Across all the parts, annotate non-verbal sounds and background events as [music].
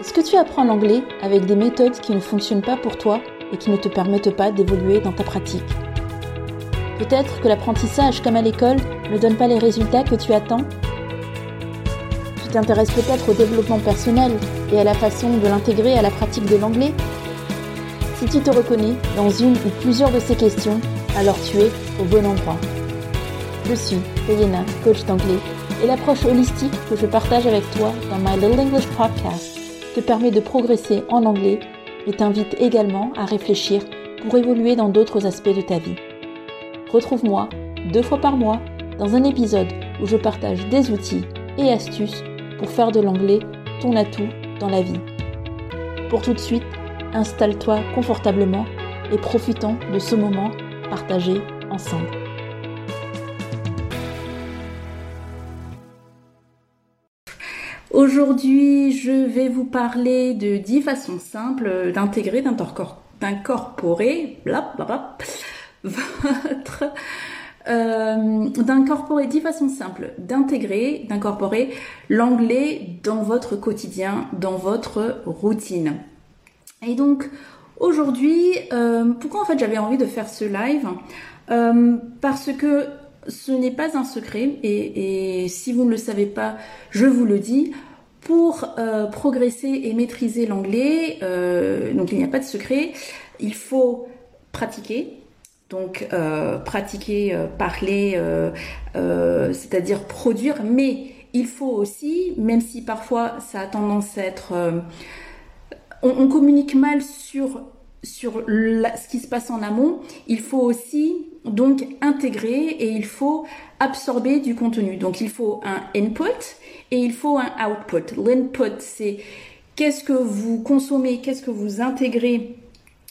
Est-ce que tu apprends l'anglais avec des méthodes qui ne fonctionnent pas pour toi et qui ne te permettent pas d'évoluer dans ta pratique Peut-être que l'apprentissage, comme à l'école, ne donne pas les résultats que tu attends Tu t'intéresses peut-être au développement personnel et à la façon de l'intégrer à la pratique de l'anglais Si tu te reconnais dans une ou plusieurs de ces questions, alors tu es au bon endroit. Je suis Diana, coach d'anglais, et l'approche holistique que je partage avec toi dans My Little English Podcast te permet de progresser en anglais et t'invite également à réfléchir pour évoluer dans d'autres aspects de ta vie. Retrouve-moi deux fois par mois dans un épisode où je partage des outils et astuces pour faire de l'anglais ton atout dans la vie. Pour tout de suite, installe-toi confortablement et profitons de ce moment partagé ensemble. Aujourd'hui, je vais vous parler de 10 façons simples d'intégrer, d'incorporer, [laughs] euh, d'incorporer 10 façons simples d'intégrer, d'incorporer l'anglais dans votre quotidien, dans votre routine. Et donc aujourd'hui, euh, pourquoi en fait j'avais envie de faire ce live euh, Parce que ce n'est pas un secret et, et, si vous ne le savez pas, je vous le dis. Pour euh, progresser et maîtriser l'anglais, euh, donc il n'y a pas de secret, il faut pratiquer, donc euh, pratiquer, parler, c'est-à-dire produire, mais il faut aussi, même si parfois ça a tendance à être... On, communique mal sur, sur ce qui se passe en amont, il faut aussi donc intégrer et il faut absorber du contenu. Donc il faut un input et il faut un output. L'input, c'est qu'est-ce que vous consommez, qu'est-ce que vous intégrez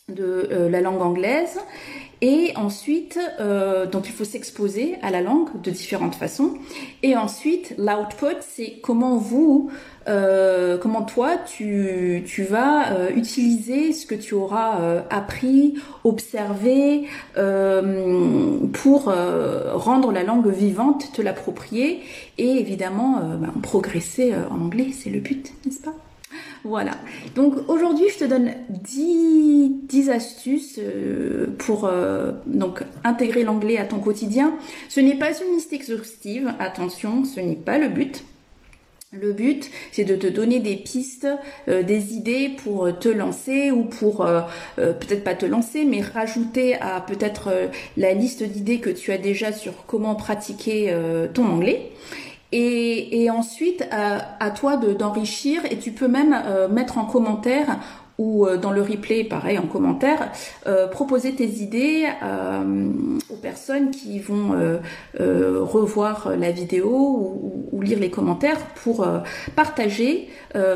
de euh, la langue anglaise et ensuite, euh, donc il faut s'exposer à la langue de différentes façons. Et ensuite, l'output, c'est comment vous, euh, comment toi, tu, tu vas euh, utiliser ce que tu auras euh, appris, observé, euh, pour rendre la langue vivante, te l'approprier et évidemment ben, progresser en anglais, c'est le but, n'est-ce pas? Voilà. Donc aujourd'hui, je te donne 10, 10 astuces euh, pour euh, donc intégrer l'anglais à ton quotidien. Ce n'est pas une liste exhaustive, attention, ce n'est pas le but. Le but, c'est de te donner des pistes, euh, des idées pour te lancer ou pour peut-être pas te lancer, mais rajouter à peut-être la liste d'idées que tu as déjà sur comment pratiquer ton anglais. Et, ensuite, euh, à toi d'enrichir et tu peux même euh, mettre en commentaire ou euh, dans le replay, pareil, en commentaire, euh, proposer tes idées euh, aux personnes qui vont revoir la vidéo ou, ou, lire les commentaires pour partager,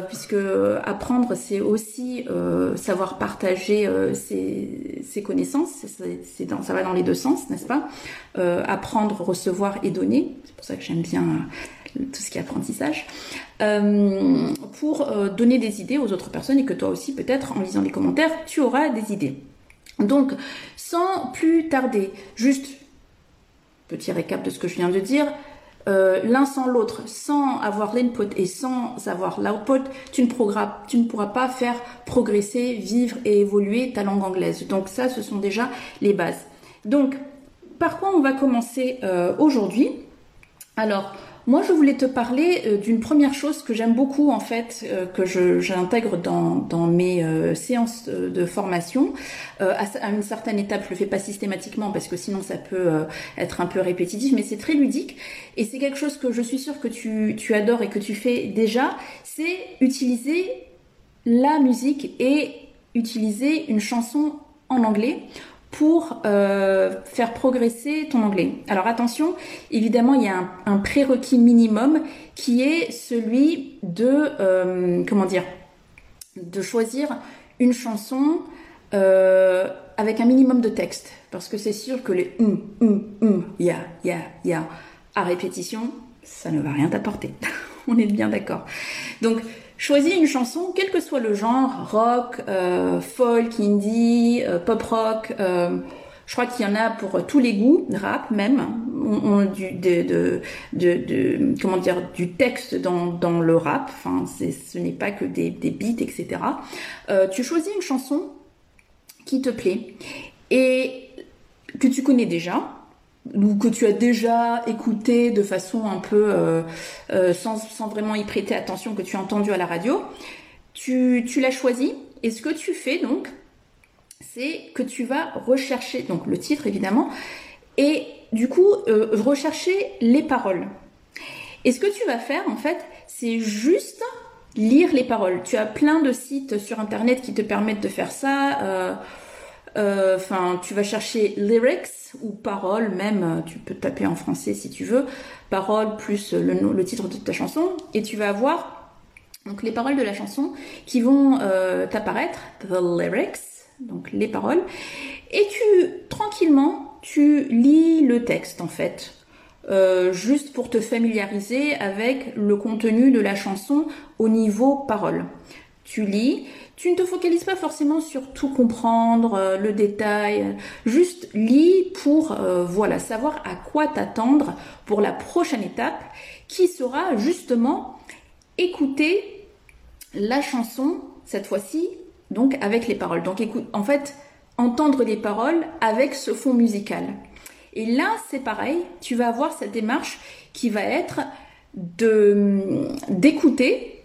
puisque apprendre, c'est aussi savoir partager ses, ses, connaissances, c'est dans, ça va dans les deux sens, n'est-ce pas? Apprendre, recevoir et donner, c'est pour ça que j'aime bien tout ce qui est apprentissage, euh, pour euh, donner des idées aux autres personnes et que toi aussi, peut-être, en lisant les commentaires, tu auras des idées. Donc, sans plus tarder, juste petit récap de ce que je viens de dire, euh, l'un sans l'autre, sans avoir l'input et sans avoir l'output, tu, ne tu ne pourras pas faire progresser, vivre et évoluer ta langue anglaise. Donc ça, ce sont déjà les bases. Donc, par quoi on va commencer aujourd'hui? Alors, moi, je voulais te parler euh, d'une première chose que j'aime beaucoup, en fait, euh, que j'intègre dans, mes euh, séances de formation. À, une certaine étape, je le fais pas systématiquement parce que sinon ça peut être un peu répétitif, mais c'est très ludique. Et c'est quelque chose que je suis sûre que tu, tu adores et que tu fais déjà, c'est utiliser la musique et utiliser une chanson en anglais pour euh, faire progresser ton anglais. Alors attention, évidemment, il y a un, prérequis minimum qui est celui de, euh, comment dire, de choisir une chanson euh, avec un minimum de texte. Parce que c'est sûr que les hum, hum, hum, ya, ya, ya à répétition, ça ne va rien t'apporter. [laughs] On est bien d'accord. Donc, Choisis une chanson, quel que soit le genre, rock, euh, folk, indie, euh, pop rock, euh, Je crois qu'il y en a pour tous les goûts, rap même, on, du, de, de, comment dire, du texte dans, le rap. Enfin, ce n'est pas que des, des beats, etc. Tu choisis une chanson qui te plaît et que tu connais déjà ou que tu as déjà écouté de façon un peu euh, euh, sans, vraiment y prêter attention, que tu as entendu à la radio, tu, tu l'as choisi. Et ce que tu fais donc, c'est que tu vas rechercher, donc le titre évidemment, et du coup euh, rechercher les paroles. Et ce que tu vas faire en fait, c'est juste lire les paroles. Tu as plein de sites sur internet qui te permettent de faire ça. Euh, euh, enfin, tu vas chercher lyrics ou paroles, même tu peux taper en français si tu veux, paroles plus le, titre de ta chanson, et tu vas avoir donc les paroles de la chanson qui vont t'apparaître, the lyrics, donc les paroles, et tu tranquillement tu lis le texte en fait, euh, juste pour te familiariser avec le contenu de la chanson au niveau paroles. Tu lis, tu ne te focalises pas forcément sur tout comprendre, euh, le détail, juste lis pour euh, voilà savoir à quoi t'attendre pour la prochaine étape, qui sera justement écouter la chanson cette fois-ci donc avec les paroles. Donc écoute, en fait, entendre les paroles avec ce fond musical. Et là, c'est pareil, tu vas avoir cette démarche qui va être de d'écouter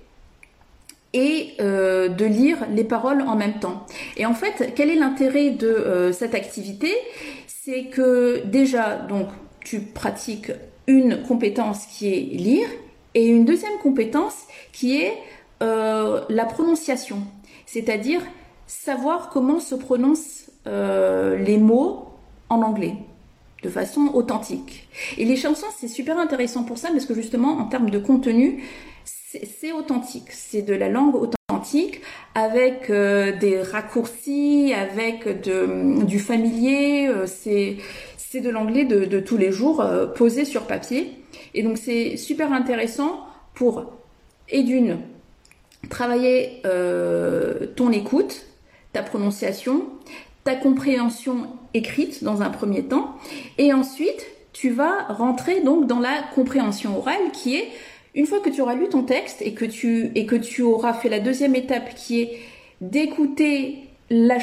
et euh, de lire les paroles en même temps. Et en fait, quel est l'intérêt de euh, cette activité? C'est que déjà, donc, tu pratiques une compétence qui est lire et une deuxième compétence qui est euh, la prononciation c'est-à-dire savoir comment se prononcent les mots en anglais de façon authentique. Et les chansons, c'est super intéressant pour ça parce que justement, en termes de contenu, c'est authentique, c'est de la langue authentique avec euh, des raccourcis, avec de, du familier, euh, c'est de l'anglais de, tous les jours posé sur papier. Et donc c'est super intéressant pour, et d'une, travailler euh, ton écoute, ta prononciation, ta compréhension écrite dans un premier temps, et ensuite tu vas rentrer donc dans la compréhension orale qui est une fois que tu auras lu ton texte et que tu et que tu auras fait la deuxième étape qui est d'écouter la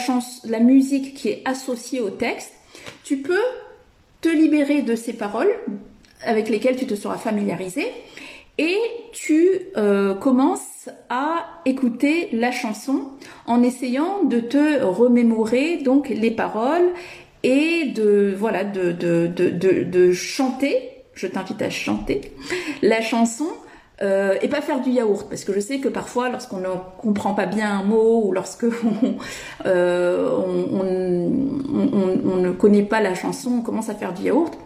la musique qui est associée au texte, tu peux te libérer de ces paroles avec lesquelles tu te seras familiarisé et tu euh, commences à écouter la chanson en essayant de te remémorer donc les paroles et de voilà de, de, de, de, chanter. Je t'invite à chanter la chanson euh, et pas faire du yaourt parce que je sais que parfois lorsqu'on ne comprend pas bien un mot ou lorsque [laughs] euh, on, ne connaît pas la chanson on commence à faire du yaourt.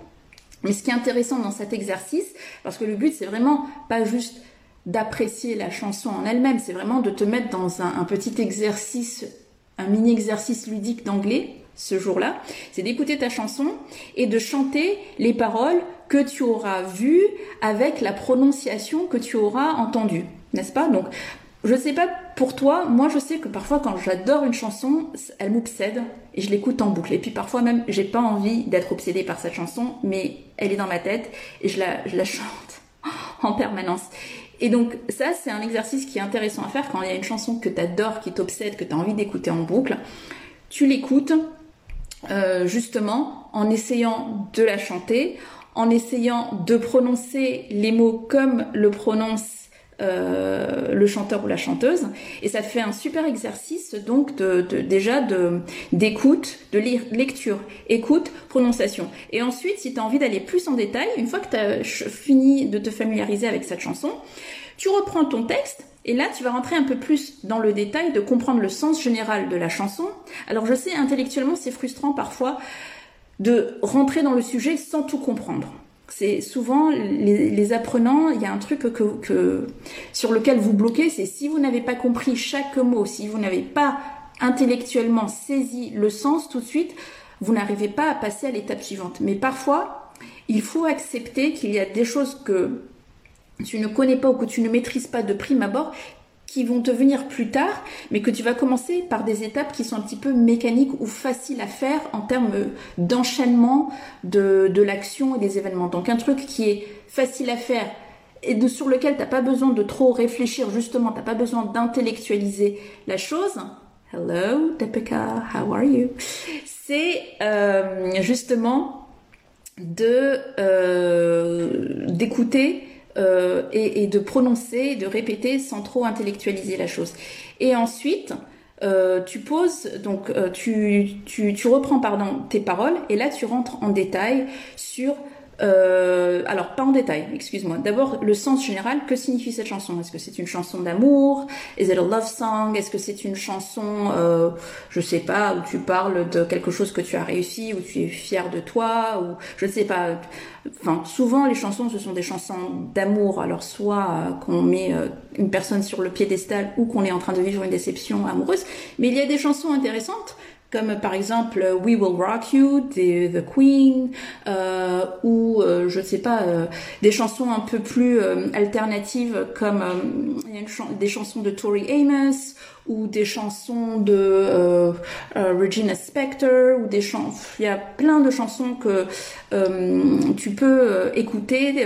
Mais ce qui est intéressant dans cet exercice, parce que le but c'est vraiment pas juste d'apprécier la chanson en elle-même, c'est vraiment de te mettre dans un, petit exercice, un mini exercice ludique d'anglais ce jour-là, c'est d'écouter ta chanson et de chanter les paroles que tu auras vues avec la prononciation que tu auras entendue, n'est-ce pas? Donc je sais pas pour toi, moi je sais que parfois quand j'adore une chanson, elle m'obsède et je l'écoute en boucle. Et puis parfois même, j'ai pas envie d'être obsédée par cette chanson, mais elle est dans ma tête et je la, je la chante [laughs] en permanence. Et donc ça, c'est un exercice qui est intéressant à faire quand il y a une chanson que tu adores, qui t'obsède, que tu as envie d'écouter en boucle. Tu l'écoutes euh, justement en essayant de la chanter, en essayant de prononcer les mots comme le prononce euh, le chanteur ou la chanteuse. Et ça fait un super exercice donc de, déjà de d'écoute de lire, lecture écoute prononciation. Et ensuite si tu as envie d'aller plus en détail une fois que tu as fini de te familiariser avec cette chanson tu reprends ton texte et là, tu vas rentrer un peu plus dans le détail de comprendre le sens général de la chanson. Alors, je sais, intellectuellement, c'est frustrant parfois de rentrer dans le sujet sans tout comprendre c'est souvent les, apprenants, il y a un truc que, sur lequel vous bloquez, c'est si vous n'avez pas compris chaque mot, si vous n'avez pas intellectuellement saisi le sens tout de suite, vous n'arrivez pas à passer à l'étape suivante. Mais parfois, il faut accepter qu'il y a des choses que tu ne connais pas ou que tu ne maîtrises pas de prime abord qui vont te venir plus tard, mais que tu vas commencer par des étapes qui sont un petit peu mécaniques ou faciles à faire en termes d'enchaînement de, de l'action et des événements. Donc un truc qui est facile à faire et de, sur lequel tu n'as pas besoin de trop réfléchir, justement, tu n'as pas besoin d'intellectualiser la chose. Hello, Deepika, how are you? C'est euh, justement de euh, d'écouter euh, et, de prononcer, de répéter sans trop intellectualiser la chose. Et ensuite, euh, tu poses, donc euh, tu, tu, tu reprends pardon tes paroles et là tu rentres en détail sur euh, alors, pas en détail, excuse-moi. D'abord, le sens général. Que signifie cette chanson? Est-ce que c'est une chanson d'amour? Is it a love song? Est-ce que c'est une chanson, euh, je sais pas, où tu parles de quelque chose que tu as réussi, où tu es fier de toi, ou je ne sais pas. Enfin, souvent les chansons, ce sont des chansons d'amour. Alors, soit euh, qu'on met euh, une personne sur le piédestal, ou qu'on est en train de vivre une déception amoureuse. Mais il y a des chansons intéressantes comme par exemple We Will Rock You de The Queen euh, ou euh, je sais pas euh, des chansons un peu plus euh, alternatives comme des chansons de Tori Amos ou des chansons de Regina Spektor ou des chansons il y a plein de chansons que tu peux écouter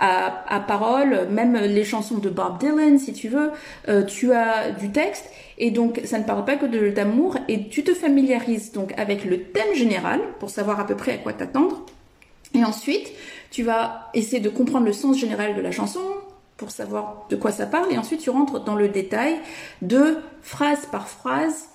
à, à parole même les chansons de Bob Dylan si tu veux tu as du texte et donc, ça ne parle pas que d'amour et tu te familiarises donc avec le thème général pour savoir à peu près à quoi t'attendre. Et ensuite, tu vas essayer de comprendre le sens général de la chanson pour savoir de quoi ça parle. Et ensuite, tu rentres dans le détail de phrase par phrase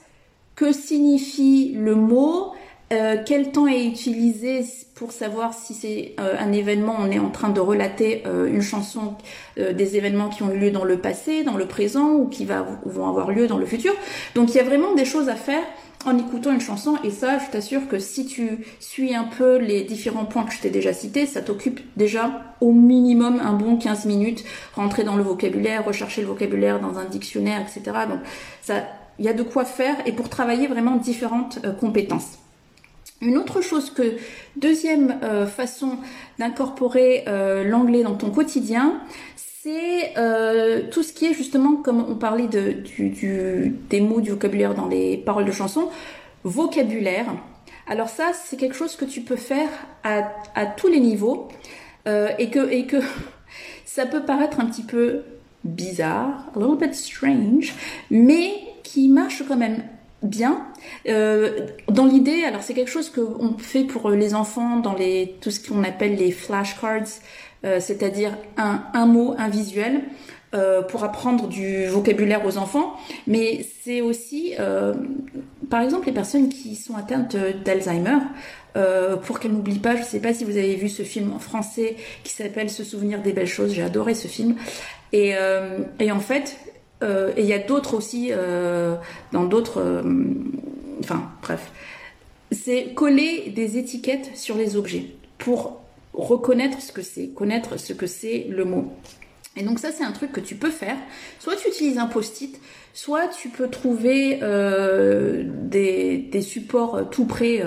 que signifie le mot, euh, quel temps est utilisé pour savoir si c'est euh, un événement, on est en train de relater euh, une chanson des événements qui ont eu lieu dans le passé, dans le présent ou qui vont avoir lieu dans le futur. Donc il y a vraiment des choses à faire en écoutant une chanson et ça je t'assure que si tu suis un peu les différents points que je t'ai déjà cités, ça t'occupe déjà au minimum un bon 15 minutes, rentrer dans le vocabulaire, rechercher le vocabulaire dans un dictionnaire, etc. Donc ça, il y a de quoi faire et pour travailler vraiment différentes compétences. Une autre chose que, deuxième euh, façon d'incorporer euh, l'anglais dans ton quotidien, c'est euh, tout ce qui est justement, comme on parlait des mots, du vocabulaire dans les paroles de chansons, vocabulaire. Alors ça, c'est quelque chose que tu peux faire à, à tous les niveaux et, que, et que [laughs] ça peut paraître un petit peu bizarre, a little bit strange, mais qui marche quand même bien. Euh, dans l'idée, alors c'est quelque chose qu'on fait pour les enfants dans les tout ce qu'on appelle les flashcards, euh, c'est-à-dire un, un mot, un visuel. Euh, pour apprendre du vocabulaire aux enfants, mais c'est aussi, euh, par exemple, les personnes qui sont atteintes d'Alzheimer, euh, pour qu'elles n'oublient pas. Je ne sais pas si vous avez vu ce film en français qui s'appelle Se souvenir des belles choses. J'ai adoré ce film. Et, et en fait, euh, et il y a d'autres aussi euh, dans d'autres. Euh, enfin, bref. C'est coller des étiquettes sur les objets pour reconnaître ce que c'est, connaître ce que c'est le mot. Et donc ça, c'est un truc que tu peux faire. Soit tu utilises un post-it, soit tu peux trouver des, supports tout prêts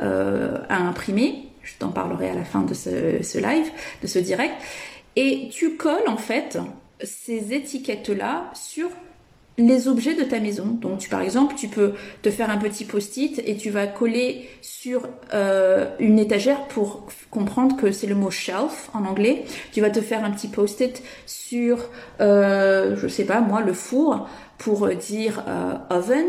à imprimer. Je t'en parlerai à la fin de ce, live, de ce direct. Et tu colles en fait ces étiquettes-là sur les objets de ta maison. Donc, tu, par exemple, tu peux te faire un petit post-it et tu vas coller sur euh, une étagère pour comprendre que c'est le mot shelf en anglais. Tu vas te faire un petit post-it sur, euh, je sais pas moi, le four pour dire euh, oven.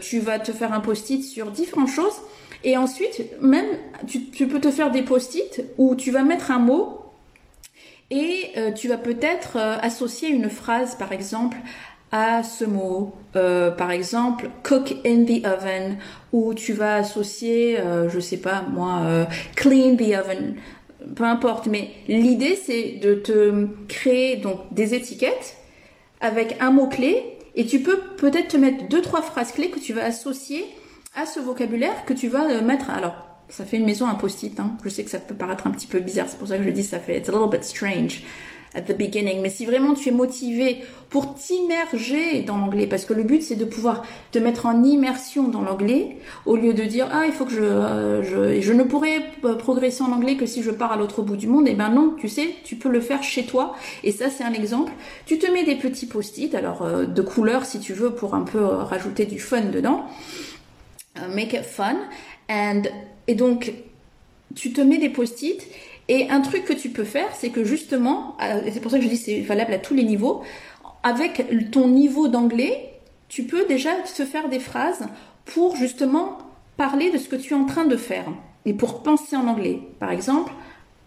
Tu vas te faire un post-it sur différentes choses. Et ensuite, même, tu, tu peux te faire des post-it où tu vas mettre un mot et euh, tu vas peut-être euh, associer une phrase, par exemple, à ce mot. Euh, par exemple, cook in the oven, ou tu vas associer, je sais pas moi, clean the oven. Peu importe, mais l'idée c'est de te créer donc des étiquettes avec un mot clé et tu peux peut-être te mettre deux trois phrases clés que tu vas associer à ce vocabulaire que tu vas mettre. Alors ça fait une maison un post-it. Hein. Je sais que ça peut paraître un petit peu bizarre, c'est pour ça que je dis ça fait it's a little bit strange. at the beginning. Mais si vraiment tu es motivé pour t'immerger dans l'anglais, parce que le but c'est de pouvoir te mettre en immersion dans l'anglais, au lieu de dire ah il faut que je euh, je, je ne pourrai progresser en anglais que si je pars à l'autre bout du monde. Et eh ben non, tu sais, tu peux le faire chez toi. Et ça c'est un exemple. Tu te mets des petits post-it, alors euh, de couleurs si tu veux pour un peu euh, rajouter du fun dedans. make it fun. And et donc tu te mets des post-it et un truc que tu peux faire, c'est que justement, euh, c'est pour ça que je dis c'est valable à tous les niveaux, avec ton niveau d'anglais, tu peux déjà te faire des phrases pour justement parler de ce que tu es en train de faire et pour penser en anglais. Par exemple,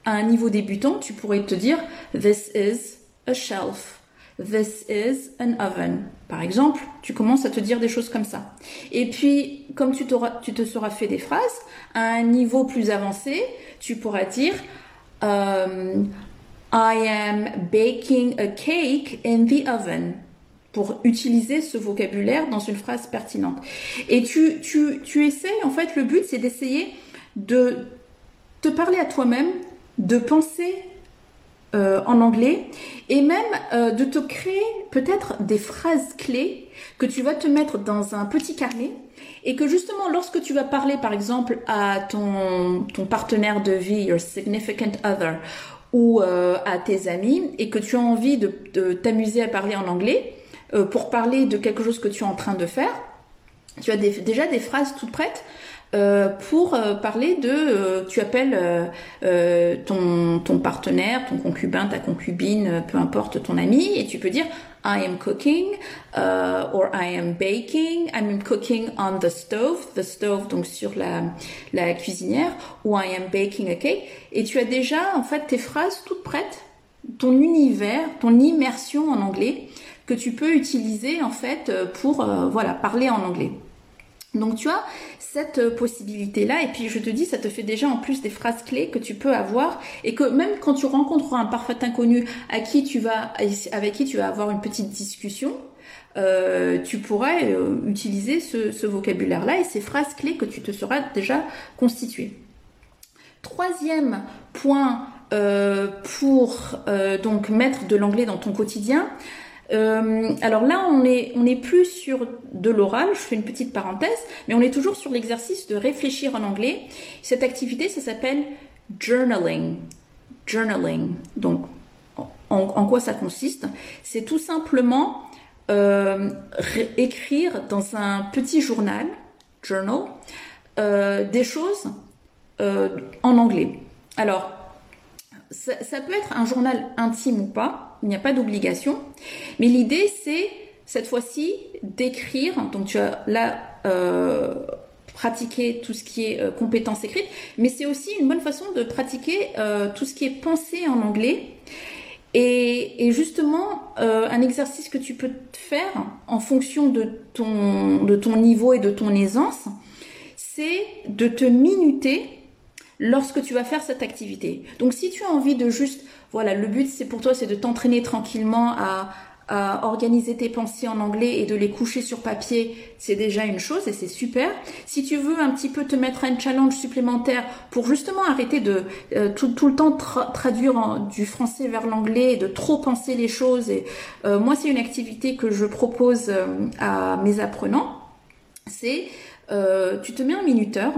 à un niveau débutant, tu pourrais te dire This is a shelf. This is an oven. Par exemple, tu commences à te dire des choses comme ça. Et puis, comme tu, tu te seras fait des phrases, à un niveau plus avancé, tu pourras dire um, I am baking a cake in the oven pour utiliser ce vocabulaire dans une phrase pertinente. Et tu, tu, tu essayes, en fait, le but, c'est d'essayer de te parler à toi-même, de penser euh, en anglais. Et même euh, de te créer peut-être des phrases clés que tu vas te mettre dans un petit carnet et que justement lorsque tu vas parler par exemple à ton, ton partenaire de vie, your significant other, ou euh, à tes amis et que tu as envie de, de t'amuser à parler en anglais pour parler de quelque chose que tu es en train de faire, tu as déjà des phrases toutes prêtes euh, pour euh, parler de, euh, tu appelles ton, ton partenaire, ton concubin, ta concubine, peu importe ton ami, et tu peux dire I am cooking or I am baking, I am cooking on the stove, the stove donc sur la, la cuisinière, ou I am baking a cake, et tu as déjà en fait tes phrases toutes prêtes, ton univers, ton immersion en anglais que tu peux utiliser en fait pour voilà parler en anglais. Donc tu as cette euh, possibilité-là et puis je te dis, ça te fait déjà en plus des phrases clés que tu peux avoir et que même quand tu rencontres un parfait inconnu à qui tu vas, avec qui tu vas avoir une petite discussion, euh, tu pourrais euh, utiliser ce, vocabulaire-là et ces phrases clés que tu te seras déjà constitué. Troisième point pour donc mettre de l'anglais dans ton quotidien, euh, alors là, on est, on est plus sur de l'oral, je fais une petite parenthèse, mais on est toujours sur l'exercice de réfléchir en anglais. Cette activité, ça s'appelle journaling. Journaling. Donc, en, quoi ça consiste? C'est tout simplement euh, écrire dans un petit journal, journal, euh, des choses en anglais. Alors, ça, peut être un journal intime ou pas, il n'y a pas d'obligation, mais l'idée c'est cette fois-ci d'écrire, donc tu as là euh, pratiqué tout ce qui est euh, compétences écrites, mais c'est aussi une bonne façon de pratiquer euh, tout ce qui est pensée en anglais. Et, justement, un exercice que tu peux faire en fonction de ton niveau et de ton aisance, c'est de te minuter lorsque tu vas faire cette activité. Donc si tu as envie de juste, voilà, le but c'est pour toi c'est de t'entraîner tranquillement à, organiser tes pensées en anglais et de les coucher sur papier, c'est déjà une chose et c'est super. Si tu veux un petit peu te mettre un challenge supplémentaire pour justement arrêter de euh, tout, le temps traduire du français vers l'anglais et de trop penser les choses, et euh, moi c'est une activité que je propose euh, à mes apprenants, c'est tu te mets un minuteur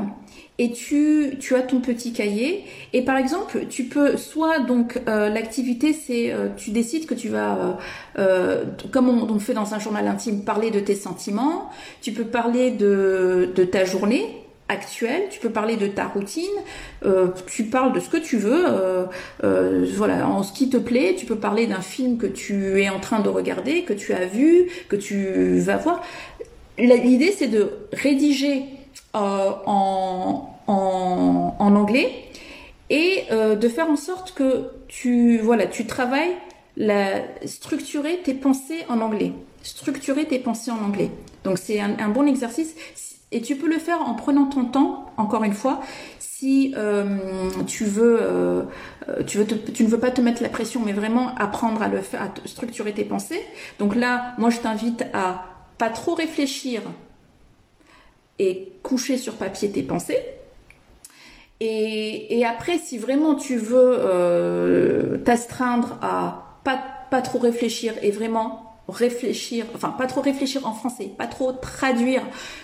et tu, tu as ton petit cahier. Et par exemple tu peux soit donc euh, l'activité c'est euh, tu décides que tu vas euh, comme on, on, fait dans un journal intime parler de tes sentiments. Tu peux parler de, de ta journée actuelle. Tu peux parler de ta routine. Tu parles de ce que tu veux. Voilà en ce qui te plaît. Tu peux parler d'un film que tu es en train de regarder que tu as vu que tu vas voir. L'idée c'est de rédiger euh, en, en, anglais et euh, de faire en sorte que tu voilà tu travailles la structurer tes pensées en anglais. Structurer tes pensées en anglais. Donc c'est un, bon exercice. Et tu peux le faire en prenant ton temps encore une fois si euh, tu veux euh, tu veux tu ne veux pas te mettre la pression mais vraiment apprendre à le faire à structurer tes pensées. Donc là moi je t'invite à pas trop réfléchir et coucher sur papier tes pensées. Et, et après, si vraiment tu veux euh, t'astreindre à pas, pas trop réfléchir et vraiment réfléchir, enfin pas trop réfléchir en français, pas trop traduire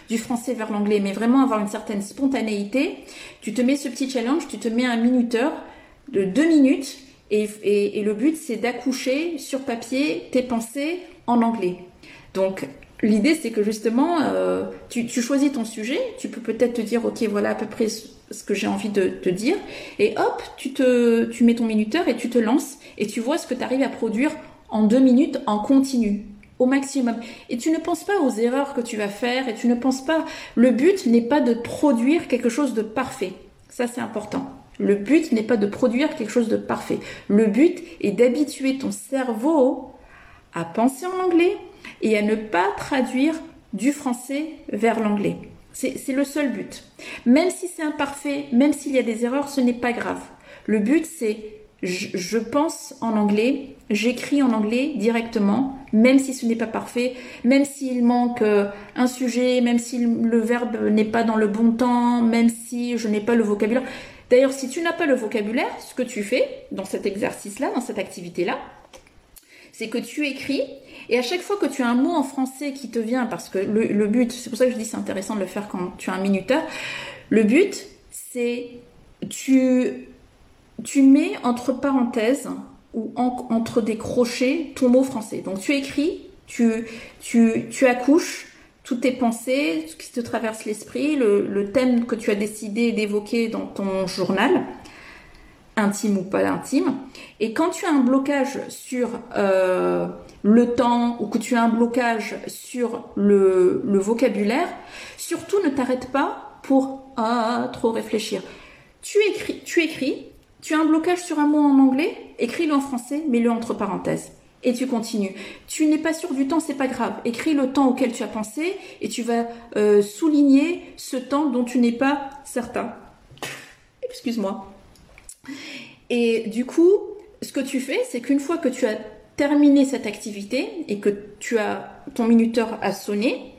du français vers l'anglais, mais vraiment avoir une certaine spontanéité, tu te mets ce petit challenge, tu te mets un minuteur de deux minutes et, et, le but c'est d'accoucher sur papier tes pensées en anglais. Donc l'idée c'est que justement euh, tu, choisis ton sujet, tu peux peut-être te dire ok voilà à peu près ce que j'ai envie de te dire et hop tu tu mets ton minuteur et tu te lances et tu vois ce que tu arrives à produire en deux minutes en continu au maximum. Et tu ne penses pas aux erreurs que tu vas faire et tu ne penses pas. Le but n'est pas de produire quelque chose de parfait. Ça, c'est important. Le but n'est pas de produire quelque chose de parfait. Le but est d'habituer ton cerveau à penser en anglais et à ne pas traduire du français vers l'anglais. C'est le seul but. Même si c'est imparfait, même s'il y a des erreurs, ce n'est pas grave. Le but, c'est je, pense en anglais, j'écris en anglais directement, même si ce n'est pas parfait, même s'il manque euh, un sujet, même si le verbe n'est pas dans le bon temps, même si je n'ai pas le vocabulaire. D'ailleurs, si tu n'as pas le vocabulaire, ce que tu fais dans cet exercice-là, dans cette activité-là, c'est que tu écris et à chaque fois que tu as un mot en français qui te vient, parce que le, le but, c'est pour ça que je dis c'est intéressant de le faire quand tu as un minuteur, le but c'est tu tu mets entre parenthèses ou entre des crochets ton mot français. Donc tu écris, tu, tu, tu accouches toutes tes pensées, ce qui te traverse l'esprit, le, thème que tu as décidé d'évoquer dans ton journal, intime ou pas intime. Et quand tu as un blocage sur euh, le temps ou que tu as un blocage sur le, vocabulaire, surtout ne t'arrête pas pour ah, trop réfléchir. Tu écris, tu écris, tu as un blocage sur un mot en anglais, écris-le en français, mets-le entre parenthèses. Et tu continues. Tu n'es pas sûr du temps, c'est pas grave. Écris le temps auquel tu as pensé et tu vas euh, souligner ce temps dont tu n'es pas certain. Excuse-moi. Et du coup, ce que tu fais, c'est qu'une fois que tu as terminé cette activité et que tu as ton minuteur à sonner,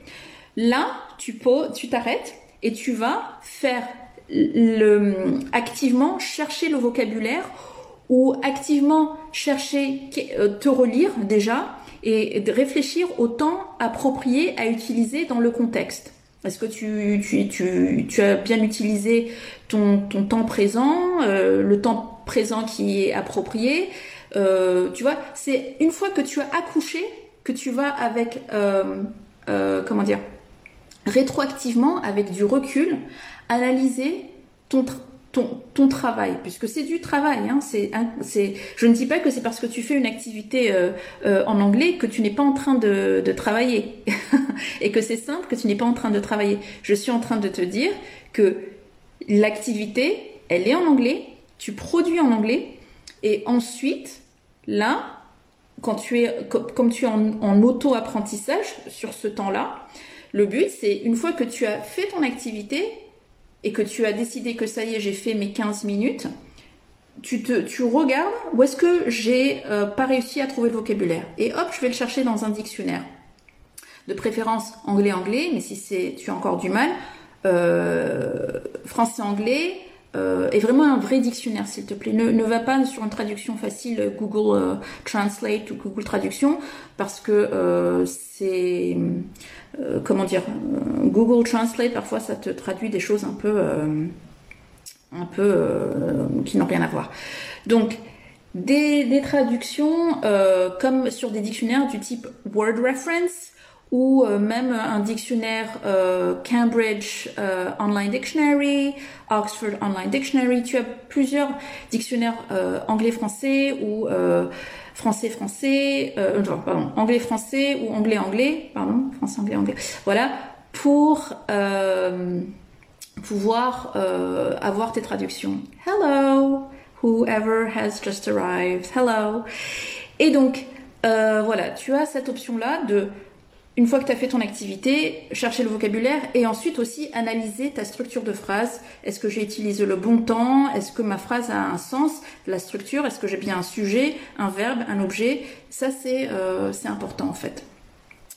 là, tu tu t'arrêtes et tu vas faire le, activement chercher le vocabulaire ou activement chercher euh, te relire déjà et réfléchir au temps approprié à utiliser dans le contexte. Est-ce que tu, tu, tu, tu, as bien utilisé ton, ton temps présent, euh, le temps présent qui est approprié euh, Tu vois, c'est une fois que tu as accouché que tu vas avec, comment dire, rétroactivement, avec du recul, analyser ton, travail, puisque c'est du travail. Hein, je ne dis pas que c'est parce que tu fais une activité euh, euh, en anglais que tu n'es pas en train de, de travailler [laughs] et que c'est simple que tu n'es pas en train de travailler. Je suis en train de te dire que l'activité, elle est en anglais, tu produis en anglais, et ensuite, là, quand tu es, comme tu es en, en auto-apprentissage sur ce temps-là, le but, c'est une fois que tu as fait ton activité et que tu as décidé que ça y est, j'ai fait mes 15 minutes, tu, te, regardes où est-ce que j'ai euh, pas réussi à trouver le vocabulaire. Et hop, je vais le chercher dans un dictionnaire. De préférence anglais-anglais, mais si tu as encore du mal, euh, français-anglais, euh, et vraiment un vrai dictionnaire, s'il te plaît. Ne, ne, va pas sur une traduction facile Google euh, Translate ou Google Traduction, parce que euh, c'est euh, comment dire Google Translate parfois ça te traduit des choses un peu un peu qui n'ont rien à voir. Donc des, des traductions comme sur des dictionnaires du type Word Reference ou euh, même un dictionnaire euh, Cambridge euh, Online Dictionary, Oxford Online Dictionary. Tu as plusieurs dictionnaires anglais-français ou français-français, pardon, anglais-français ou anglais-anglais, pardon, français-anglais-anglais. Voilà, pour pouvoir avoir tes traductions. Hello, whoever has just arrived. Hello. Et donc, voilà, tu as cette option-là de une fois que tu as fait ton activité, chercher le vocabulaire et ensuite aussi analyser ta structure de phrase. Est-ce que j'ai utilisé le bon temps? Est-ce que ma phrase a un sens? La structure Est-ce que j'ai bien un sujet, un verbe, un objet? Ça, c'est euh, important en fait.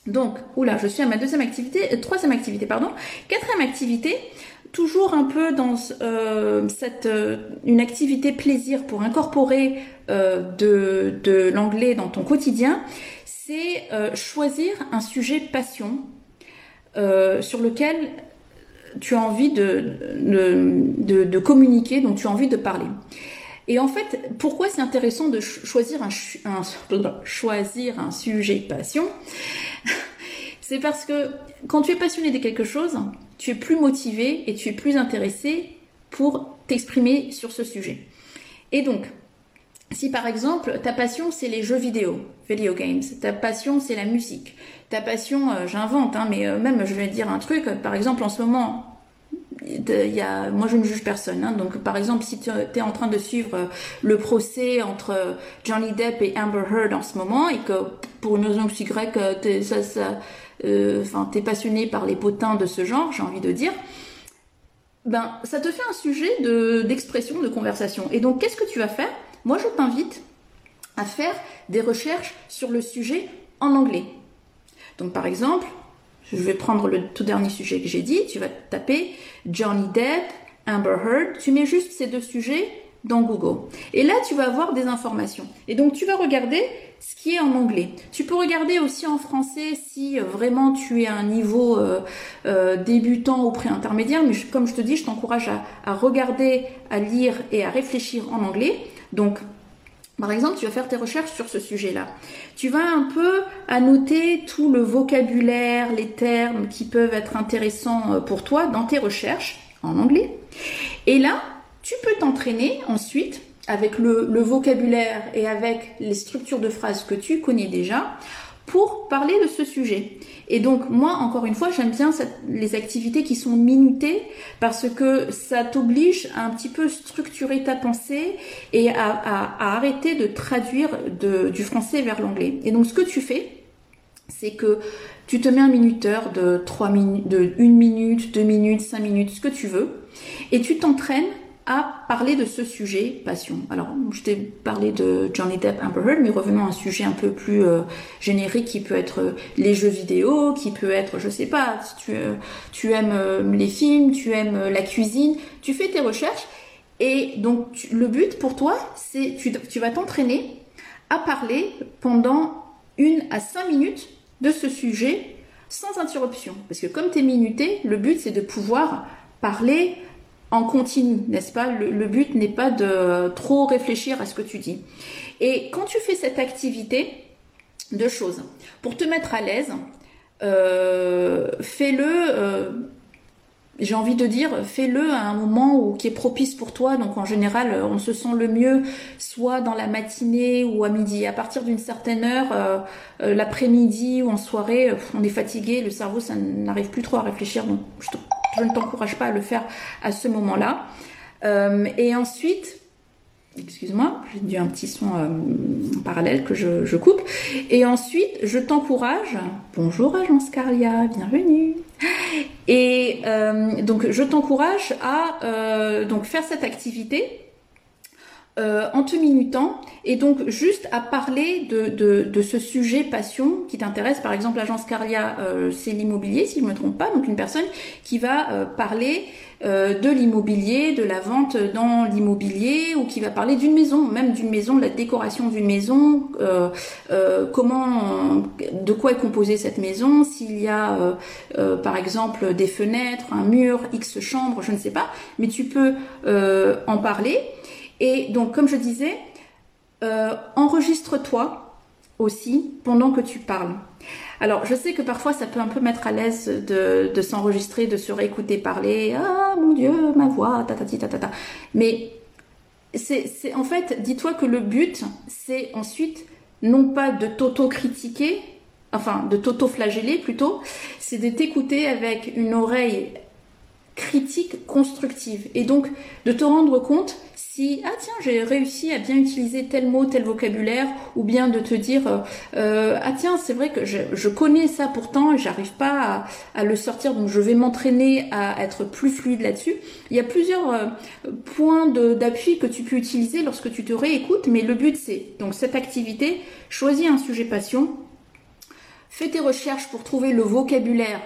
Donc, oula, je suis à ma deuxième activité, euh, troisième activité, pardon. Quatrième activité, toujours un peu dans euh, cette une activité plaisir pour incorporer de, de l'anglais dans ton quotidien, c'est choisir un sujet passion sur lequel tu as envie de, communiquer, dont tu as envie de parler. Et en fait, pourquoi c'est intéressant de choisir un, un, choisir un sujet passion? C'est parce que quand tu es passionné de quelque chose, tu es plus motivé et tu es plus intéressé pour t'exprimer sur ce sujet. Et donc, si par exemple ta passion c'est les jeux vidéo, video games, ta passion c'est la musique, ta passion, euh, j'invente, hein, mais euh, même je vais dire un truc, par exemple en ce moment y a, moi je ne juge personne. Hein. donc par exemple, si tu es en train de suivre euh, le procès entre Johnny Depp et Amber Heard en ce moment et que pour une raison Y, t'es, ça, ça, euh, t'es passionné par les potins de ce genre, j'ai envie de dire, ben ça te fait un sujet de, d'expression, de conversation. Et donc qu'est-ce que tu vas faire Moi je t'invite à faire des recherches sur le sujet en anglais. Donc par exemple, je vais prendre le tout dernier sujet que j'ai dit. Tu vas taper Johnny Depp, Amber Heard. Tu mets juste ces deux sujets dans Google. Et là, tu vas avoir des informations. Et donc, tu vas regarder ce qui est en anglais. Tu peux regarder aussi en français si euh, vraiment tu es à un niveau euh, euh, débutant ou pré-intermédiaire. Mais comme je te dis, je t'encourage à, à regarder, à lire et à réfléchir en anglais. Donc, par exemple, tu vas faire tes recherches sur ce sujet-là. Tu vas un peu annoter tout le vocabulaire, les termes qui peuvent être intéressants euh, pour toi dans tes recherches en anglais. Et là, tu peux t'entraîner ensuite avec le, le, vocabulaire et avec les structures de phrases que tu connais déjà pour parler de ce sujet. Et donc moi, encore une fois, j'aime bien les activités qui sont minutées parce que ça t'oblige à un petit peu structurer ta pensée et à, arrêter de traduire du français vers l'anglais. Et donc ce que tu fais, c'est que tu te mets un minuteur de 3 minutes, de 1 minute, 2 minutes, 5 minutes, ce que tu veux, et tu t'entraînes à parler de ce sujet passion. Alors, je t'ai parlé de Johnny Depp, Amber Heard, mais revenons à un sujet un peu plus euh, générique qui peut être euh, les jeux vidéo, qui peut être, je sais pas, si tu, euh, aimes les films, tu aimes la cuisine, tu fais tes recherches et donc le but pour toi, c'est tu, tu vas t'entraîner à parler pendant une à cinq minutes de ce sujet sans interruption. Parce que comme tu es minuté, le but c'est de pouvoir parler en continu, n'est-ce pas? Le, but n'est pas de trop réfléchir à ce que tu dis. Et quand tu fais cette activité, deux choses. Pour te mettre à l'aise, euh, fais-le. Euh, j'ai envie de dire, fais-le à un moment qui est propice pour toi. Donc en général, on se sent le mieux soit dans la matinée ou à midi. À partir d'une certaine heure, euh, l'après-midi ou en soirée, on est fatigué, le cerveau ça n'arrive plus trop à réfléchir. Donc je je ne t'encourage pas à le faire à ce moment-là. Euh, et ensuite, excuse-moi, j'ai dû un petit son euh, parallèle que je, coupe. Et ensuite, je t'encourage, bonjour Agence Carlia, bienvenue. Et euh, donc, je t'encourage à donc faire cette activité euh, en te minutant et donc juste à parler de, de, de ce sujet passion qui t'intéresse. Par exemple, l'agence Caria, euh, c'est l'immobilier, si je ne me trompe pas. Donc une personne qui va euh, parler de l'immobilier, de la vente dans l'immobilier, ou qui va parler d'une maison, même d'une maison, de la décoration d'une maison, comment, de quoi est composée cette maison, s'il y a par exemple des fenêtres, un mur, X chambres, je ne sais pas. Mais tu peux en parler. Et donc, comme je disais, euh, enregistre-toi aussi pendant que tu parles. Alors, je sais que parfois ça peut un peu mettre à l'aise de, s'enregistrer, de se réécouter parler. Ah mon Dieu, ma voix, ta ta ta ta. Mais c'est en fait, dis-toi que le but, c'est ensuite non pas de t'auto-critiquer, enfin de t'auto-flageller plutôt, c'est de t'écouter avec une oreille critique constructive et donc de te rendre compte si ah tiens j'ai réussi à bien utiliser tel mot tel vocabulaire ou bien de te dire euh, euh, ah tiens c'est vrai que je, connais ça pourtant et j'arrive pas à, le sortir donc je vais m'entraîner à être plus fluide là-dessus il y a plusieurs euh, points d'appui que tu peux utiliser lorsque tu te réécoutes mais le but c'est donc cette activité choisis un sujet passion fais tes recherches pour trouver le vocabulaire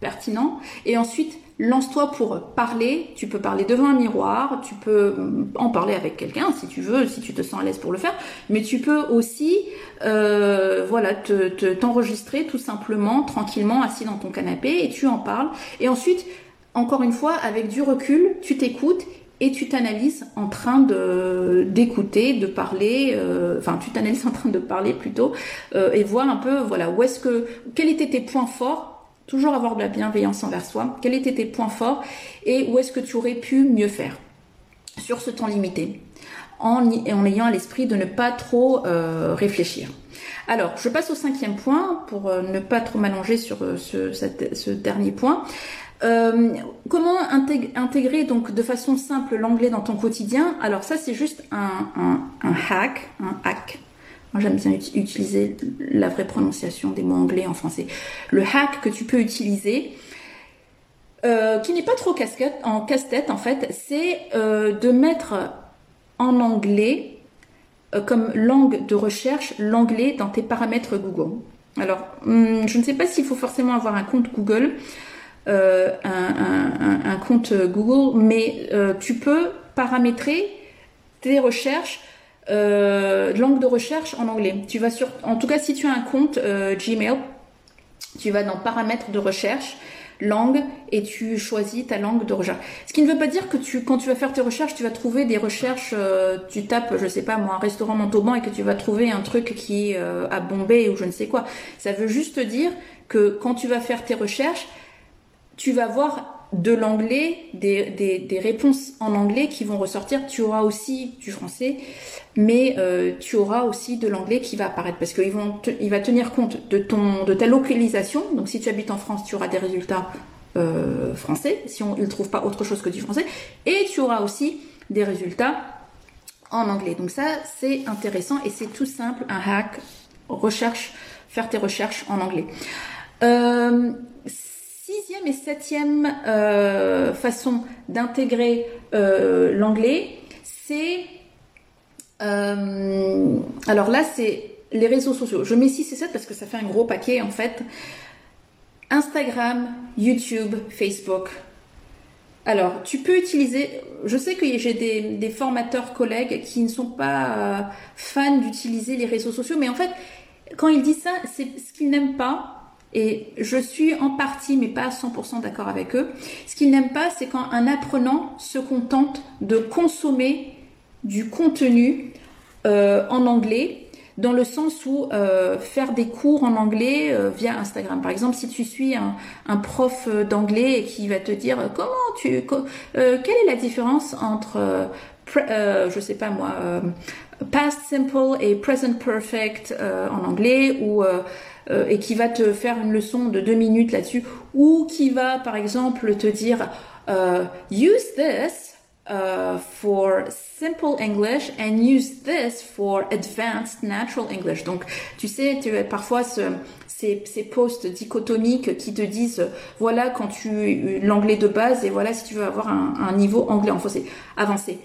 pertinent. Et ensuite, lance-toi pour parler. Tu peux parler devant un miroir, tu peux en parler avec quelqu'un si tu veux, si tu te sens à l'aise pour le faire. Mais tu peux aussi, euh, voilà, te t'enregistrer tout simplement, tranquillement, assis dans ton canapé et tu en parles. Et ensuite, encore une fois, avec du recul, tu t'écoutes et tu t'analyses en train de d'écouter, de parler, euh, enfin tu t'analyses en train de parler plutôt euh, et voir un peu voilà où est-ce que quels étaient tes points forts, toujours avoir de la bienveillance envers soi, quels étaient tes points forts et où est-ce que tu aurais pu mieux faire sur ce temps limité en, en ayant à l'esprit de ne pas trop euh, réfléchir? Alors, je passe au cinquième point pour ne pas trop m'allonger sur ce, ce, dernier point. Euh, comment intégrer donc de façon simple l'anglais dans ton quotidien? Alors ça c'est juste un, hack, un hack. Moi j'aime bien utiliser la vraie prononciation des mots anglais en français. Le hack que tu peux utiliser, euh, qui n'est pas trop en casse-tête en fait, c'est euh, de mettre en anglais comme langue de recherche l'anglais dans tes paramètres Google. Alors, hum, je ne sais pas s'il faut forcément avoir un compte Google. Euh, un, compte Google, mais euh, tu peux paramétrer tes recherches euh, langue de recherche en anglais. Tu vas sur, en tout cas, si tu as un compte Gmail, tu vas dans paramètres de recherche, langue, et tu choisis ta langue de recherche. Ce qui ne veut pas dire que tu, quand tu vas faire tes recherches, tu vas trouver des recherches, tu tapes, je sais pas moi, un restaurant Montauban et que tu vas trouver un truc qui est à Bombay ou je ne sais quoi. Ça veut juste dire que quand tu vas faire tes recherches, tu vas voir de l'anglais, des, réponses en anglais qui vont ressortir. Tu auras aussi du français, mais euh, tu auras aussi de l'anglais qui va apparaître parce qu'il va tenir compte de, ton, de ta localisation. Donc si tu habites en France, tu auras des résultats euh, français, si on, ne trouve pas autre chose que du français. Et tu auras aussi des résultats en anglais. Donc ça, c'est intéressant et c'est tout simple, un hack, recherche, faire tes recherches en anglais. Euh, sixième et septième euh, façon d'intégrer euh, l'anglais, c'est euh, alors là c'est les réseaux sociaux. Je mets 6 et 7 parce que ça fait un gros paquet en fait. Instagram, YouTube, Facebook. Alors, tu peux utiliser, je sais que j'ai des, des, formateurs collègues qui ne sont pas fans d'utiliser les réseaux sociaux, mais en fait, quand ils disent ça, c'est ce qu'ils n'aiment pas, et je suis en partie, mais pas à 100% d'accord avec eux. Ce qu'ils n'aiment pas, c'est quand un apprenant se contente de consommer du contenu euh, en anglais, dans le sens où euh, faire des cours en anglais euh, via Instagram. Par exemple, si tu suis un, prof d'anglais et qui va te dire comment tu, quelle est la différence entre, je sais pas moi, past simple et present perfect en anglais ou euh, et qui va te faire une leçon de deux minutes là-dessus, ou qui va par exemple te dire euh, use this uh, for simple English and use this for advanced natural English. Donc, tu sais, tu as parfois ce, ces, posts dichotomiques qui te disent voilà quand tu l'anglais de base et voilà si tu veux avoir un, niveau anglais avancé. avancé.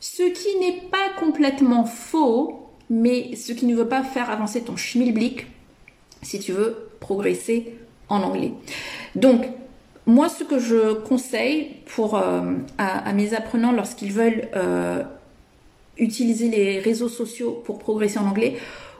Ce qui n'est pas complètement faux, mais ce qui ne veut pas faire avancer ton schmilblick si tu veux progresser en anglais. Donc, moi, ce que je conseille pour euh, à, mes apprenants lorsqu'ils veulent euh, utiliser les réseaux sociaux pour progresser en anglais,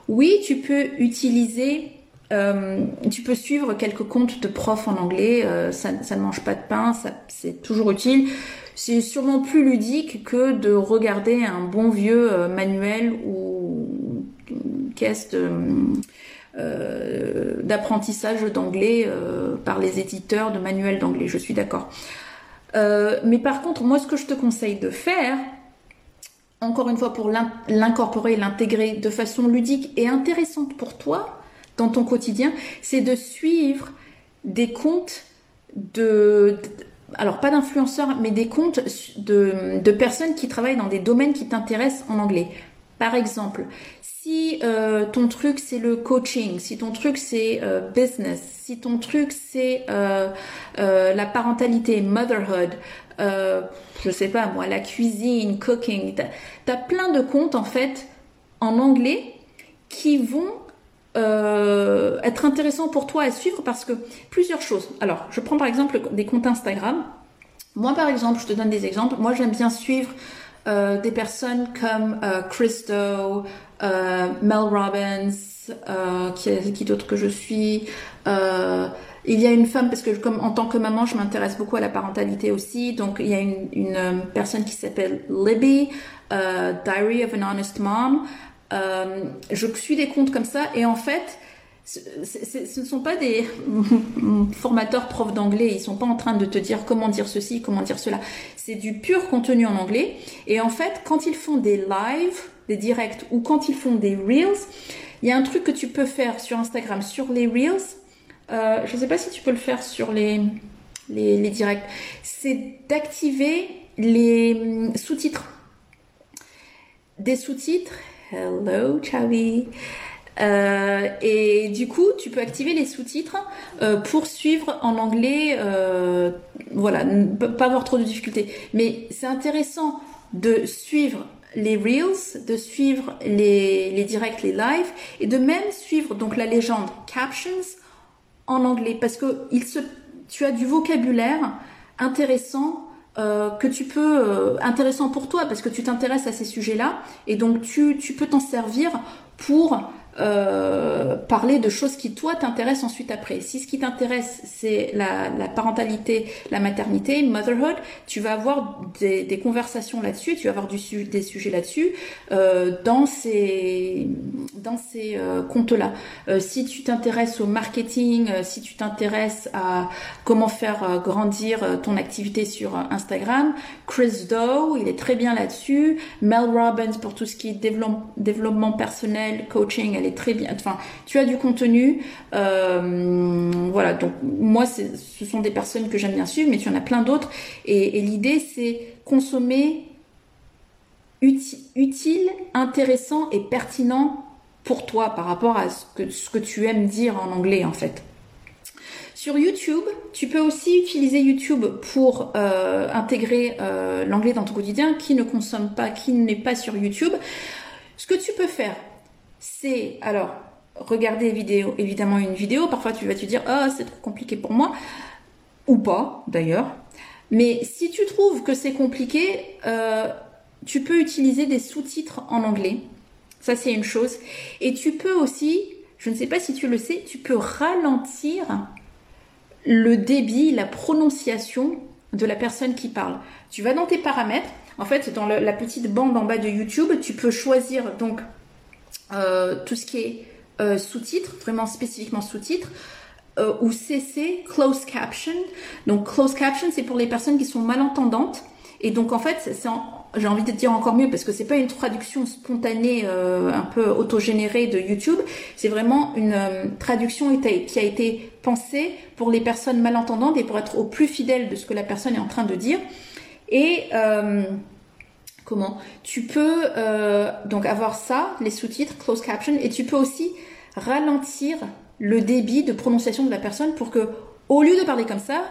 oui, tu peux utiliser, euh, tu peux suivre quelques comptes de profs en anglais. Ça, ça, ne mange pas de pain, c'est toujours utile. C'est sûrement plus ludique que de regarder un bon vieux manuel ou caisse de euh, d'apprentissage d'anglais euh, par les éditeurs de manuels d'anglais. Je suis d'accord. Euh, mais par contre, moi, ce que je te conseille de faire, encore une fois, pour l'incorporer, l'intégrer de façon ludique et intéressante pour toi dans ton quotidien, c'est de suivre des comptes de, alors pas d'influenceurs, mais des comptes de, de, personnes qui travaillent dans des domaines qui t'intéressent en anglais. Par exemple, si euh, ton truc c'est le coaching, si ton truc c'est euh, business, si ton truc c'est euh, la parentalité, motherhood, je sais pas moi, la cuisine, cooking, t'as as plein de comptes en fait en anglais qui vont être intéressant pour toi à suivre parce que plusieurs choses. Alors, je prends par exemple des comptes Instagram. Moi, par exemple, je te donne des exemples. Moi, j'aime bien suivre des personnes comme Christo, Mel Robbins, euh, qui, qui d'autre que je suis. Euh, il y a une femme parce que comme en tant que maman, je m'intéresse beaucoup à la parentalité aussi. Donc il y a une, une euh, personne qui s'appelle Libby, Diary of an Honest Mom. je suis des comptes comme ça et en fait ce ne sont pas des [laughs] formateurs profs d'anglais, ils sont pas en train de te dire comment dire ceci, comment dire cela. C'est du pur contenu en anglais. Et en fait, quand ils font des lives, des directs, ou quand ils font des reels, il y a un truc que tu peux faire sur Instagram, sur les reels. Euh, je ne sais pas si tu peux le faire sur les, les, directs. C'est d'activer les sous-titres. Des sous-titres. Hello, Chavi. Euh, et du coup, tu peux activer les sous-titres euh, pour suivre en anglais. Euh, voilà, pas avoir trop de difficultés. Mais c'est intéressant de suivre les reels, de suivre les, les directs, les lives, et de même suivre donc la légende captions en anglais, parce que il se, tu as du vocabulaire intéressant euh, que tu peux euh, intéressant pour toi parce que tu t'intéresses à ces sujets-là et donc tu, tu peux t'en servir pour euh, parler de choses qui toi t'intéressent ensuite après. Si ce qui t'intéresse c'est la, la, parentalité, la maternité, motherhood, tu vas avoir des, des conversations là-dessus, tu vas avoir du, des sujets là-dessus euh, dans ces dans ces euh, comptes-là. Euh, si tu t'intéresses au marketing, euh, si tu t'intéresses à comment faire grandir ton activité sur Instagram, Chris Doe, il est très bien là-dessus. Mel Robbins pour tout ce qui est développement, développement personnel, coaching elle est très bien. Enfin, tu as du contenu. Euh, voilà, donc moi, ce sont des personnes que j'aime bien suivre, mais tu en as plein d'autres. Et, l'idée, c'est consommer utile, intéressant et pertinent pour toi par rapport à ce que, tu aimes dire en anglais, en fait. Sur YouTube, tu peux aussi utiliser YouTube pour euh, intégrer euh, l'anglais dans ton quotidien. Qui ne consomme pas, qui n'est pas sur YouTube, ce que tu peux faire, c'est alors regarder vidéo, évidemment une vidéo. Parfois, tu vas te dire, oh, c'est trop compliqué pour moi, ou pas d'ailleurs. Mais si tu trouves que c'est compliqué, euh, tu peux utiliser des sous-titres en anglais. Ça, c'est une chose. Et tu peux aussi, je ne sais pas si tu le sais, tu peux ralentir le débit, la prononciation de la personne qui parle. Tu vas dans tes paramètres. En fait, dans la petite bande en bas de YouTube, tu peux choisir donc tout ce qui est euh, sous-titres, vraiment spécifiquement sous-titres, euh, ou CC, closed caption. Donc closed caption, c'est pour les personnes qui sont malentendantes. Et donc en fait, c'est j'ai envie de dire encore mieux parce que c'est pas une traduction spontanée un peu autogénérée de YouTube, c'est vraiment une traduction qui a été pensée pour les personnes malentendantes et pour être au plus fidèle de ce que la personne est en train de dire. Et Tu peux euh, donc avoir ça, les sous-titres, closed caption, et tu peux aussi ralentir le débit de prononciation de la personne pour que, au lieu de parler comme ça,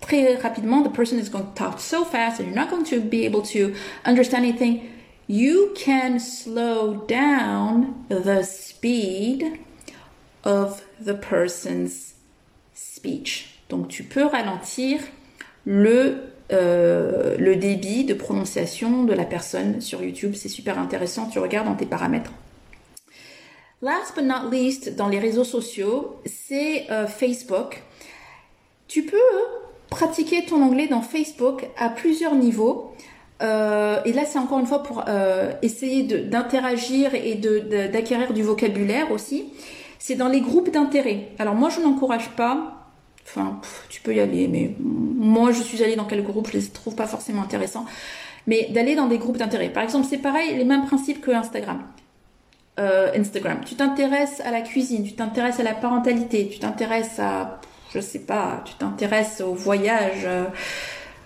très rapidement, the person is going to talk so fast and you're not going to be able to understand anything. You can slow down the speed of the person's speech. Donc tu peux ralentir le euh, le débit de prononciation de la personne sur YouTube. C'est super intéressant, tu regardes dans tes paramètres. Last but not least, dans les réseaux sociaux, c'est euh, Facebook. Tu peux pratiquer ton anglais dans Facebook à plusieurs niveaux. Euh, et là, c'est encore une fois pour essayer d'interagir et d'acquérir du vocabulaire aussi. C'est dans les groupes d'intérêt. Alors moi, je n'encourage pas Enfin, tu peux y aller, mais moi, je suis allée dans quel groupe, je les trouve pas forcément intéressants. Mais d'aller dans des groupes d'intérêt. Par exemple, c'est pareil, les mêmes principes que Instagram. Euh, Instagram. Tu t'intéresses à la cuisine, tu t'intéresses à la parentalité, tu t'intéresses à, je sais pas, tu t'intéresses au voyage,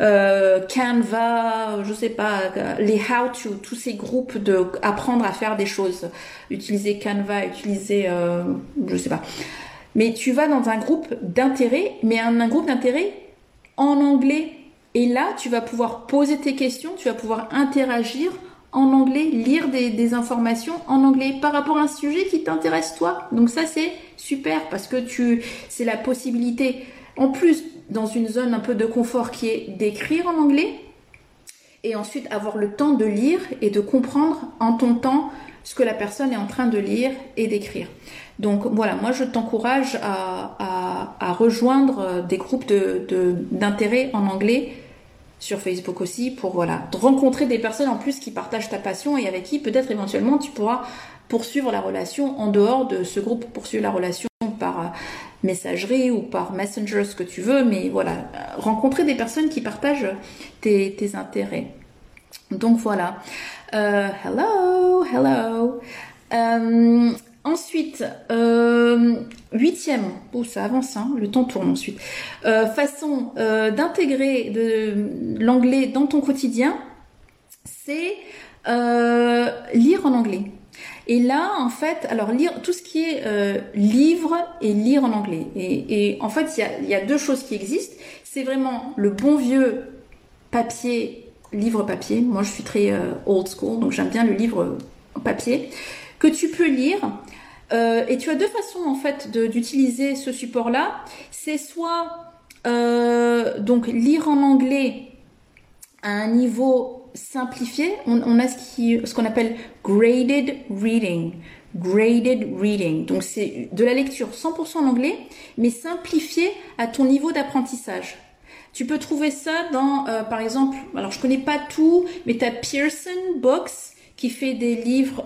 euh, Canva, je sais pas, les how to, tous ces groupes de apprendre à faire des choses, utiliser Canva, utiliser, euh, je sais pas mais tu vas dans un groupe d'intérêt, mais un, groupe d'intérêt en anglais. Et là, tu vas pouvoir poser tes questions, tu vas pouvoir interagir en anglais, lire des, informations en anglais par rapport à un sujet qui t'intéresse toi. Donc ça c'est super parce que tu c'est la possibilité en plus dans une zone un peu de confort qui est d'écrire en anglais et ensuite avoir le temps de lire et de comprendre en ton temps ce que la personne est en train de lire et d'écrire. Donc voilà, moi je t'encourage à, rejoindre des groupes d'intérêt en anglais sur Facebook aussi pour voilà rencontrer des personnes en plus qui partagent ta passion et avec qui peut-être éventuellement tu pourras poursuivre la relation en dehors de ce groupe, poursuivre la relation par euh, messagerie ou par messenger, ce que tu veux, mais voilà, rencontrer des personnes qui partagent tes, intérêts. Donc voilà. Euh, hello, hello. Euh, Ensuite, euh, huitième, oh ça avance, hein, le temps tourne ensuite. Euh, façon euh, d'intégrer de l'anglais dans ton quotidien, c'est lire en anglais. Et là, en fait, alors lire tout ce qui est livre et lire en anglais. Et, en fait, il y a, y a, deux choses qui existent. C'est vraiment le bon vieux papier, livre papier. Moi, je suis très old school, donc j'aime bien le livre papier que tu peux lire euh, et tu as deux façons en fait d'utiliser ce support-là. C'est soit euh, donc lire en anglais à un niveau simplifié. On, a ce qu'on appelle graded reading. Graded reading. Donc c'est de la lecture 100% en anglais, mais simplifié à ton niveau d'apprentissage. Tu peux trouver ça dans, euh, par exemple, alors je connais pas tout, mais tu as Pearson Books qui fait des livres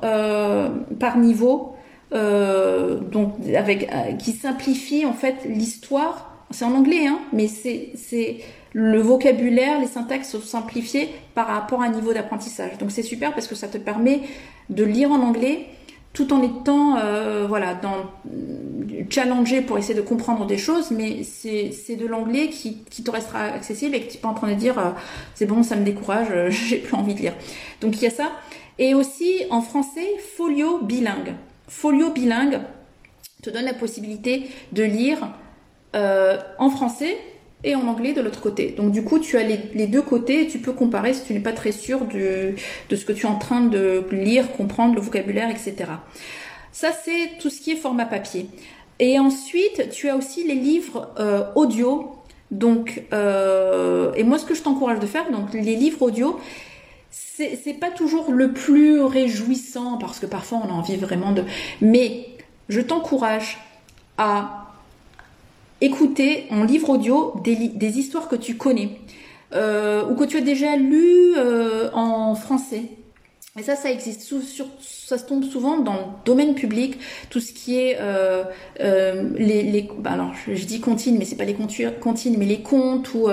par niveau. Euh, donc avec euh, qui simplifie en fait l'histoire. C'est en anglais, hein, mais c'est le vocabulaire, les syntaxes sont simplifiés par rapport à un niveau d'apprentissage. Donc c'est super parce que ça te permet de lire en anglais tout en étant euh, voilà dans challenger pour essayer de comprendre des choses, mais c'est de l'anglais qui, qui, te restera accessible et que tu pas en train de dire euh, c'est bon, ça me décourage, [laughs] j'ai plus envie de lire. Donc il y a ça. Et aussi en français, folio bilingue. Folio bilingue te donne la possibilité de lire euh, en français et en anglais de l'autre côté. Donc du coup, tu as les, deux côtés et tu peux comparer si tu n'es pas très sûr de, ce que tu es en train de lire, comprendre, le vocabulaire, etc. Ça, c'est tout ce qui est format papier. Et ensuite, tu as aussi les livres euh, audio. Donc, euh, et moi, ce que je t'encourage de faire, donc les livres audio, c'est pas toujours le plus réjouissant parce que parfois on a envie vraiment de. Mais je t'encourage à écouter en livre audio des, histoires que tu connais euh, ou que tu as déjà lues euh, en français. Et ça, ça existe. ça se tombe souvent dans le domaine public, tout ce qui est euh, les, bah alors je, dis comptines, mais c'est pas les comptines, mais les contes ou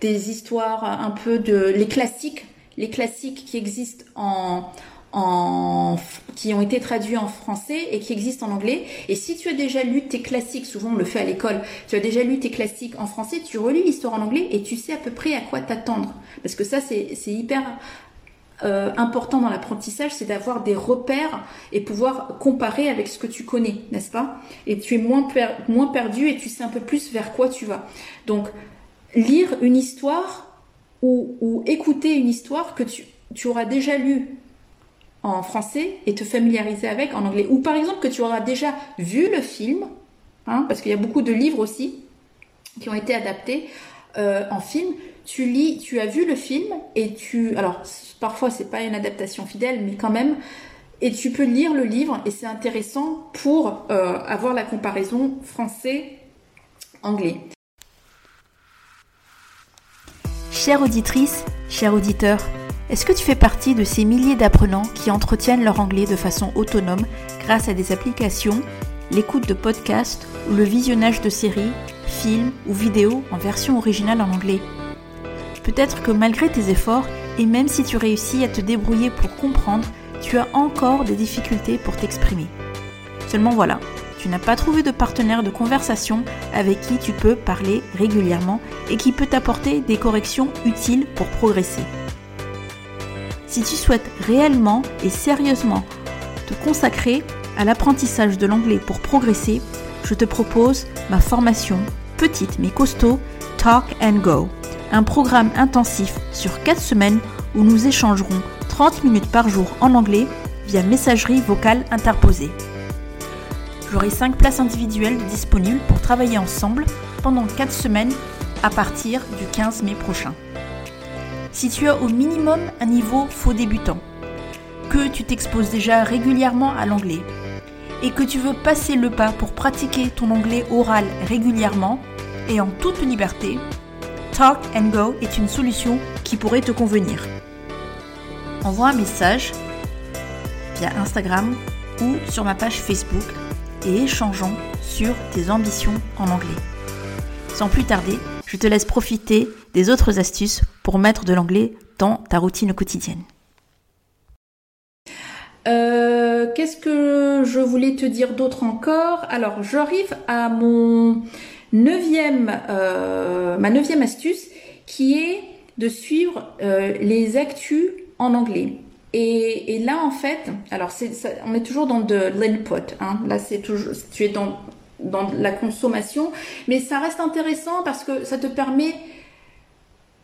des histoires un peu de les classiques les classiques qui existent en, en, qui ont été traduits en français et qui existent en anglais. Et si tu as déjà lu tes classiques, souvent on le fait à l'école, tu as déjà lu tes classiques en français, tu relis l'histoire en anglais et tu sais à peu près à quoi t'attendre. Parce que ça, c'est hyper euh, important dans l'apprentissage, c'est d'avoir des repères et pouvoir comparer avec ce que tu connais, n'est-ce pas? Et tu es moins, moins perdu et tu sais un peu plus vers quoi tu vas. Donc, lire une histoire ou, écouter une histoire que tu, auras déjà lue en français et te familiariser avec en anglais. Ou par exemple que tu auras déjà vu le film, hein, parce qu'il y a beaucoup de livres aussi qui ont été adaptés euh, en film. Tu lis, tu as vu le film et tu, alors parfois c'est pas une adaptation fidèle, mais quand même, et tu peux lire le livre et c'est intéressant pour euh, avoir la comparaison français-anglais. Chère auditrice, cher auditeur, est-ce que tu fais partie de ces milliers d'apprenants qui entretiennent leur anglais de façon autonome grâce à des applications, l'écoute de podcasts ou le visionnage de séries, films ou vidéos en version originale en anglais? Peut-être que malgré tes efforts, et même si tu réussis à te débrouiller pour comprendre, tu as encore des difficultés pour t'exprimer. Seulement voilà, tu n'as pas trouvé de partenaire de conversation avec qui tu peux parler régulièrement et qui peut t'apporter des corrections utiles pour progresser. Si tu souhaites réellement et sérieusement te consacrer à l'apprentissage de l'anglais pour progresser, je te propose ma formation petite mais costaud Talk and Go, un programme intensif sur 4 semaines où nous échangerons 30 minutes par jour en anglais via messagerie vocale interposée. J'aurai 5 places individuelles disponibles pour travailler ensemble pendant 4 semaines à partir du 15 mai prochain. Si tu as au minimum un niveau faux débutant, que tu t'exposes déjà régulièrement à l'anglais et que tu veux passer le pas pour pratiquer ton anglais oral régulièrement et en toute liberté, Talk and Go est une solution qui pourrait te convenir. Envoie un message via Instagram ou sur ma page Facebook et échangeons sur tes ambitions en anglais. Sans plus tarder, je te laisse profiter des autres astuces pour mettre de l'anglais dans ta routine quotidienne. Euh, qu'est-ce que je voulais te dire d'autre encore? Alors, j'arrive à mon neuvième, euh, ma neuvième astuce, qui est de suivre euh, les actus en anglais. Et, là, en fait, alors on est toujours dans de l'input. Hein. Là, c'est toujours, tu es dans dans la consommation, mais ça reste intéressant parce que ça te permet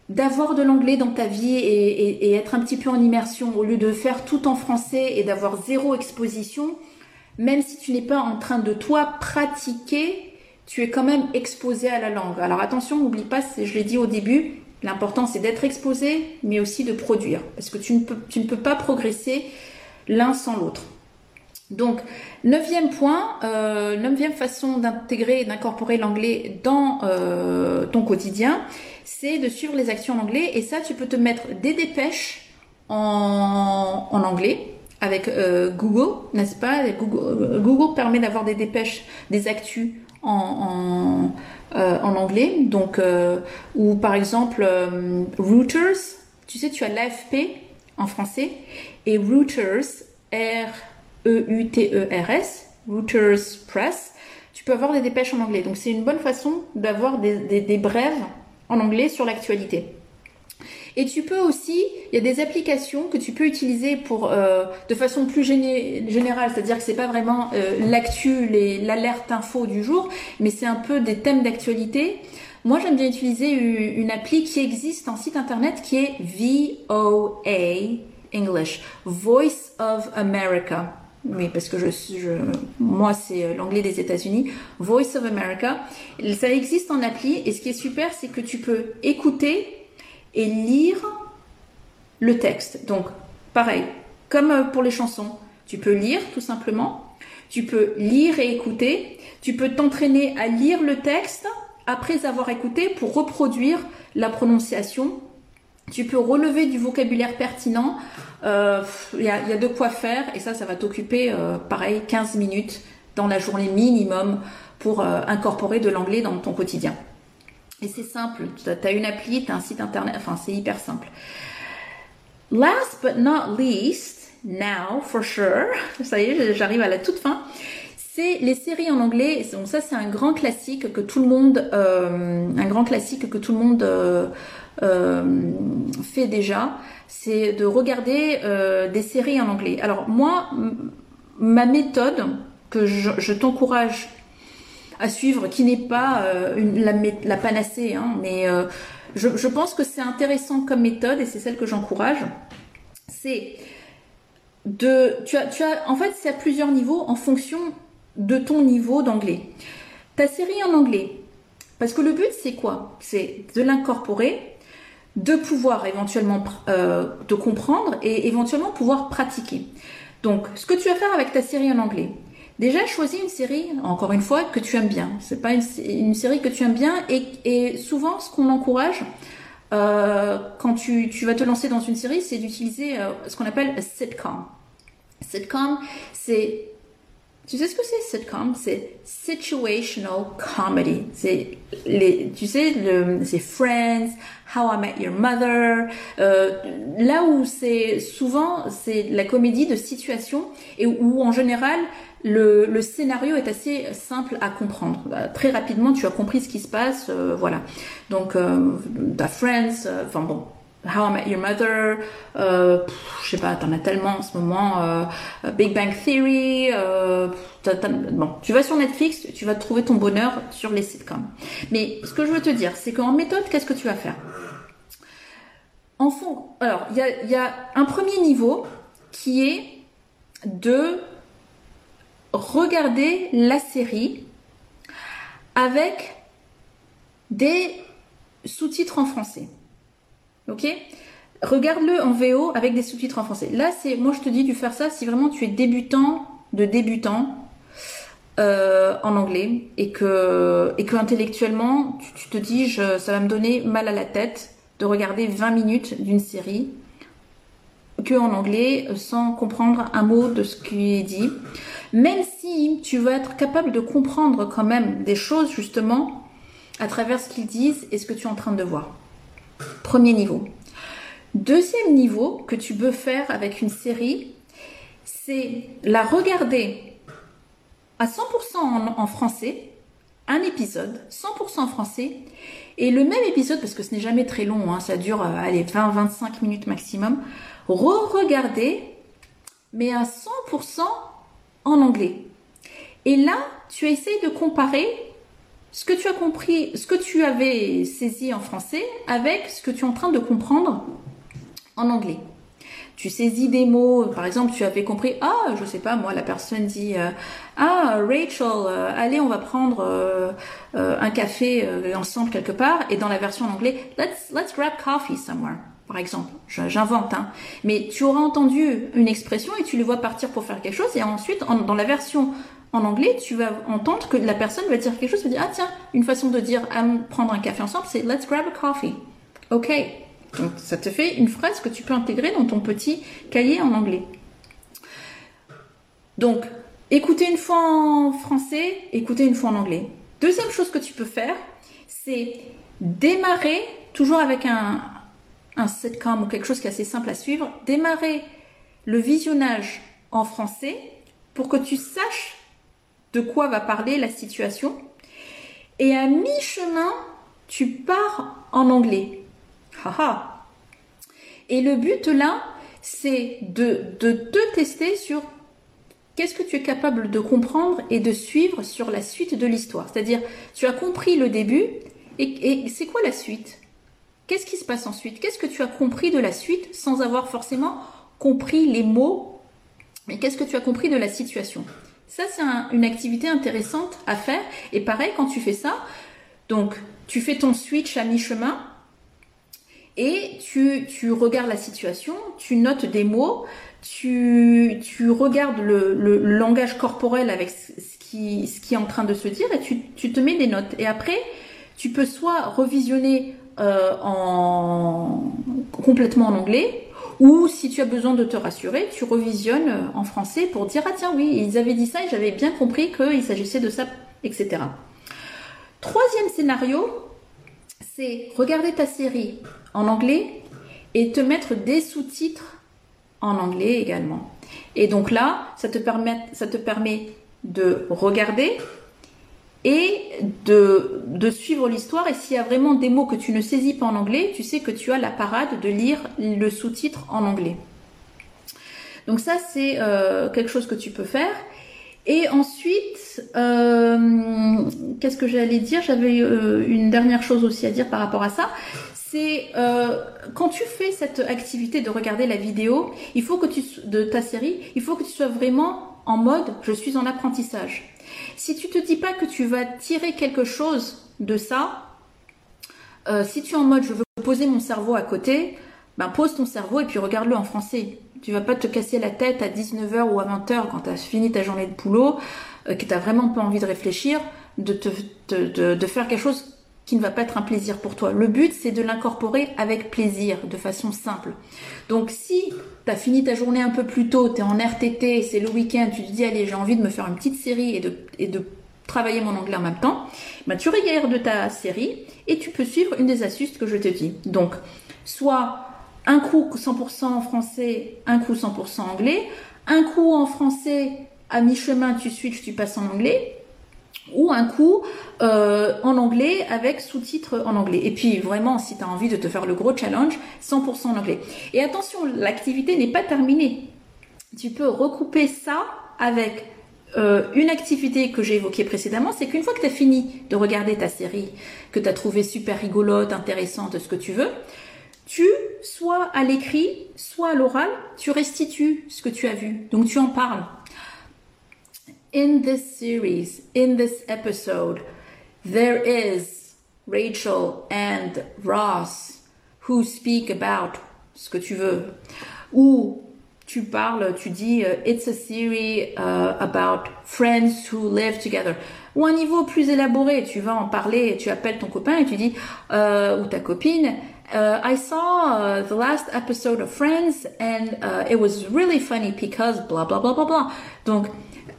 d'avoir de l'anglais dans ta vie et, être un petit peu en immersion au lieu de faire tout en français et d'avoir zéro exposition, même si tu n'es pas en train de toi pratiquer, tu es quand même exposé à la langue. Alors attention, n'oublie pas, je l'ai dit au début, l'important c'est d'être exposé, mais aussi de produire, parce que tu ne peux, pas progresser l'un sans l'autre. Donc, neuvième point, euh, neuvième façon d'intégrer et d'incorporer l'anglais dans euh, ton quotidien, c'est de suivre les actions en anglais. Et ça, tu peux te mettre des dépêches en, anglais avec euh, Google, n'est-ce pas? Google, permet d'avoir des dépêches, des actus en, en, anglais. Donc, ou par exemple, Reuters, tu sais, tu as l'AFP en français et Reuters, R E-U-T-E-R-S, Reuters Press, tu peux avoir des dépêches en anglais. Donc c'est une bonne façon d'avoir des, brèves en anglais sur l'actualité. Et tu peux aussi, il y a des applications que tu peux utiliser pour euh, de façon plus générale, c'est-à-dire que c'est pas vraiment euh, l'actu, l'alerte info du jour, mais c'est un peu des thèmes d'actualité. Moi, j'aime bien utiliser une, appli qui existe en site internet qui est VOA English, Voice of America. Oui, parce que je, je moi, c'est euh, l'anglais des États-Unis. Voice of America. Ça existe en appli et ce qui est super, c'est que tu peux écouter et lire le texte. Donc, pareil, comme euh, pour les chansons, tu peux lire tout simplement. Tu peux lire et écouter. Tu peux t'entraîner à lire le texte après avoir écouté pour reproduire la prononciation tu peux relever du vocabulaire pertinent. Il euh, y, a, de quoi faire et ça, ça va t'occuper, euh, pareil, 15 minutes dans la journée minimum pour incorporer de l'anglais dans ton quotidien. Et c'est simple, tu as une appli, tu as un site internet, enfin c'est hyper simple. Last but not least, now for sure, [laughs] ça y est, j'arrive à la toute fin, c'est les séries en anglais. Donc ça c'est un grand classique que tout le monde, un grand classique que tout le monde euh, fait déjà, c'est de regarder euh, des séries en anglais. Alors moi, ma méthode que je, t'encourage à suivre, qui n'est pas euh, une, la, panacée, hein, mais je, pense que c'est intéressant comme méthode et c'est celle que j'encourage. C'est de, tu as, tu as, en fait, c'est à plusieurs niveaux en fonction de ton niveau d'anglais. Ta série en anglais, parce que le but c'est quoi? C'est de l'incorporer de pouvoir éventuellement euh, te comprendre et éventuellement pouvoir pratiquer. Donc, ce que tu vas faire avec ta série en anglais, déjà choisis une série, encore une fois, que tu aimes bien. C'est pas une, série que tu aimes bien et, souvent, ce qu'on encourage euh, quand tu, vas te lancer dans une série, c'est d'utiliser euh, ce qu'on appelle un sitcom. Sitcom, c'est tu sais ce que c'est sitcom? C'est situational comedy. C'est les, tu sais, le, c'est Friends, How I Met Your Mother. Euh, là où c'est souvent c'est la comédie de situation et où, en général le, le, scénario est assez simple à comprendre. Bah, très rapidement, tu as compris ce qui se passe, euh, voilà. Donc, euh, Friends, euh, enfin bon, How I Met Your Mother, euh, je sais pas, t'en as tellement en ce moment, euh, Big Bang Theory, euh, bon, tu vas sur Netflix, tu vas trouver ton bonheur sur les sitcoms. Mais ce que je veux te dire, c'est qu'en méthode, qu'est-ce que tu vas faire? En fond, alors il y a, un premier niveau qui est de regarder la série avec des sous-titres en français. Ok? Regarde-le en VO avec des sous-titres en français. Là, c'est, moi je te dis de faire ça si vraiment tu es débutant de débutant euh, en anglais et que, et que intellectuellement tu, te dis je, ça va me donner mal à la tête de regarder 20 minutes d'une série que en anglais sans comprendre un mot de ce qui est dit. Même si tu vas être capable de comprendre quand même des choses justement à travers ce qu'ils disent et ce que tu es en train de voir. Premier niveau. Deuxième niveau que tu peux faire avec une série, c'est la regarder à 100% en, français, un épisode, 100% en français, et le même épisode, parce que ce n'est jamais très long, hein, ça dure euh, allez, 20-25 minutes maximum, re-regarder, mais à 100% en anglais. Et là, tu essayes de comparer ce que tu as compris, ce que tu avais saisi en français avec ce que tu es en train de comprendre en anglais. Tu saisis des mots, par exemple, tu avais compris, ah, je sais pas, moi, la personne dit, euh, ah, Rachel, euh, allez, on va prendre euh, un café ensemble quelque part, et dans la version en anglais, let's, let's grab coffee somewhere, par exemple. J'invente, hein. Mais tu auras entendu une expression et tu le vois partir pour faire quelque chose, et ensuite, dans la version en anglais, tu vas entendre que la personne va dire quelque chose, va dire, ah tiens, une façon de dire prendre un café ensemble, c'est let's grab a coffee. Ok. Donc ça te fait une phrase que tu peux intégrer dans ton petit cahier en anglais. Donc, écouter une fois en français, écouter une fois en anglais. Deuxième chose que tu peux faire, c'est démarrer, toujours avec un, un sitcom ou quelque chose qui est assez simple à suivre, démarrer le visionnage en français pour que tu saches de quoi va parler la situation. Et à mi-chemin, tu pars en anglais. Haha. Et le but là, c'est de, te tester sur qu'est-ce que tu es capable de comprendre et de suivre sur la suite de l'histoire. C'est-à-dire, tu as compris le début et c'est quoi la suite? Qu'est-ce qui se passe ensuite? Qu'est-ce que tu as compris de la suite sans avoir forcément compris les mots? Mais qu'est-ce que tu as compris de la situation? Ça, c'est une activité intéressante à faire. Et pareil, quand tu fais ça, donc tu fais ton switch à mi-chemin et tu, regardes la situation, tu notes des mots, tu, regardes le, langage corporel avec ce qui, est en train de se dire et tu te mets des notes. Et après, tu peux soit revisionner euh, en, complètement en anglais, ou si tu as besoin de te rassurer, tu revisionnes euh, en français pour dire ah tiens oui, ils avaient dit ça et j'avais bien compris qu'il s'agissait de ça, etc. Troisième scénario, c'est regarder ta série en anglais et te mettre des sous-titres en anglais également. Et donc là, ça te permet, ça te permet de regarder, et de, suivre l'histoire. Et s'il y a vraiment des mots que tu ne saisis pas en anglais, tu sais que tu as la parade de lire le sous-titre en anglais. Donc ça, c'est euh, quelque chose que tu peux faire. Et ensuite, euh, qu'est-ce que j'allais dire? J'avais euh, une dernière chose aussi à dire par rapport à ça. C'est quand tu fais cette activité de regarder la vidéo, il faut que de ta série, il faut que tu sois vraiment en mode je suis en apprentissage. Si tu te dis pas que tu vas tirer quelque chose de ça, euh, si tu es en mode je veux poser mon cerveau à côté, ben pose ton cerveau et puis regarde-le en français. Tu vas pas te casser la tête à 19h ou à 20h quand tu as fini ta journée de boulot, euh, que tu vraiment pas envie de réfléchir, de, faire quelque chose qui ne va pas être un plaisir pour toi. Le but, c'est de l'incorporer avec plaisir, de façon simple. Donc si tu as fini ta journée un peu plus tôt, tu es en RTT, c'est le week-end, tu te dis, allez, j'ai envie de me faire une petite série et de, travailler mon anglais en même temps, bah, tu regardes de ta série et tu peux suivre une des astuces que je te dis. Donc, soit un coup 100% en français, un coup 100% anglais, un coup en français, à mi-chemin, tu switches, tu passes en anglais, ou un coup euh, en anglais avec sous-titres en anglais. Et puis vraiment, si tu as envie de te faire le gros challenge, 100% en anglais. Et attention, l'activité n'est pas terminée. Tu peux recouper ça avec euh, une activité que j'ai évoquée précédemment, c'est qu'une fois que tu as fini de regarder ta série, que tu as trouvé super rigolote, intéressante, ce que tu veux, tu, soit à l'écrit, soit à l'oral, tu restitues ce que tu as vu. Donc tu en parles. In this series, in this episode, there is Rachel and Ross who speak about ce que tu veux. Ou tu parles, tu dis uh, it's a series uh, about friends who live together. Ou un niveau plus élaboré, tu vas en parler, tu appelles ton copain et tu dis euh, ou ta copine Uh, I saw uh, the last episode of Friends and uh, it was really funny because blah blah blah blah blah. Donc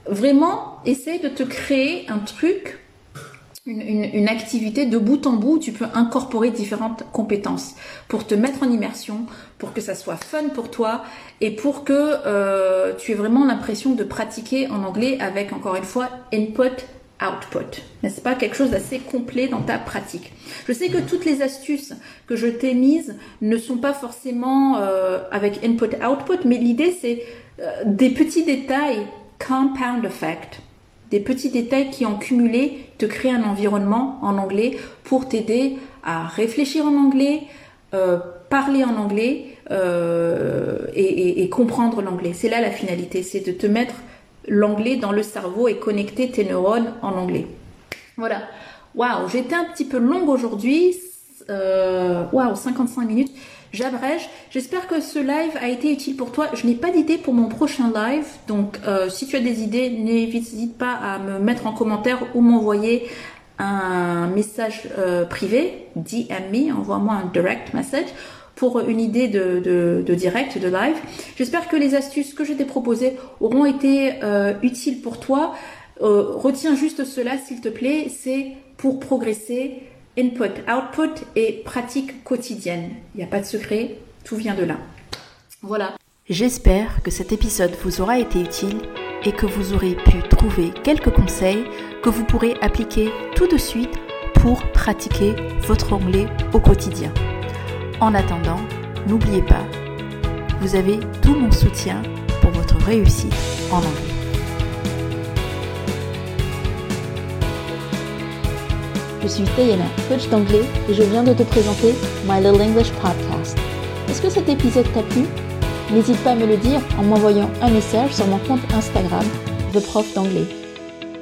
vraiment, essaye de te créer un truc, une, activité de bout en bout. Tu peux incorporer différentes compétences pour te mettre en immersion, pour que ça soit fun pour toi et pour que euh, tu aies vraiment l'impression de pratiquer en anglais avec encore une fois input output. N'est-ce pas quelque chose d'assez complet dans ta pratique? Je sais que toutes les astuces que je t'ai mises ne sont pas forcément euh, avec input-output, mais l'idée c'est euh, des petits détails, compound effect, des petits détails qui en cumulé te créent un environnement en anglais pour t'aider à réfléchir en anglais, euh, parler en anglais et, et, comprendre l'anglais. C'est là la finalité, c'est de te mettre l'anglais dans le cerveau et connecter tes neurones en anglais. Voilà. Waouh, j'étais un petit peu longue aujourd'hui. Euh, waouh, 55 minutes. J'abrège. J'espère que ce live a été utile pour toi. Je n'ai pas d'idée pour mon prochain live. Donc, euh, si tu as des idées, n'hésite pas à me mettre en commentaire ou m'envoyer un message euh, privé. DM me, envoie-moi un direct message pour une idée de, direct, de live. J'espère que les astuces que je t'ai proposées auront été euh, utiles pour toi. Euh, retiens juste cela, s'il te plaît, c'est pour progresser, input, output et pratique quotidienne. Il n'y a pas de secret, tout vient de là. Voilà. J'espère que cet épisode vous aura été utile et que vous aurez pu trouver quelques conseils que vous pourrez appliquer tout de suite pour pratiquer votre anglais au quotidien. En attendant, n'oubliez pas, vous avez tout mon soutien pour votre réussite en anglais. Je suis Tayana, coach d'anglais, et je viens de te présenter My Little English Podcast. Est-ce que cet épisode t'a plu? N'hésite pas à me le dire en m'envoyant un message sur mon compte Instagram de prof d'anglais.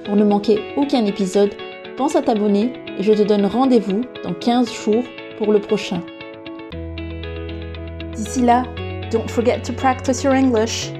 Pour ne manquer aucun épisode, pense à t'abonner et je te donne rendez-vous dans 15 jours pour le prochain. D'ici là, don't forget to practice your English.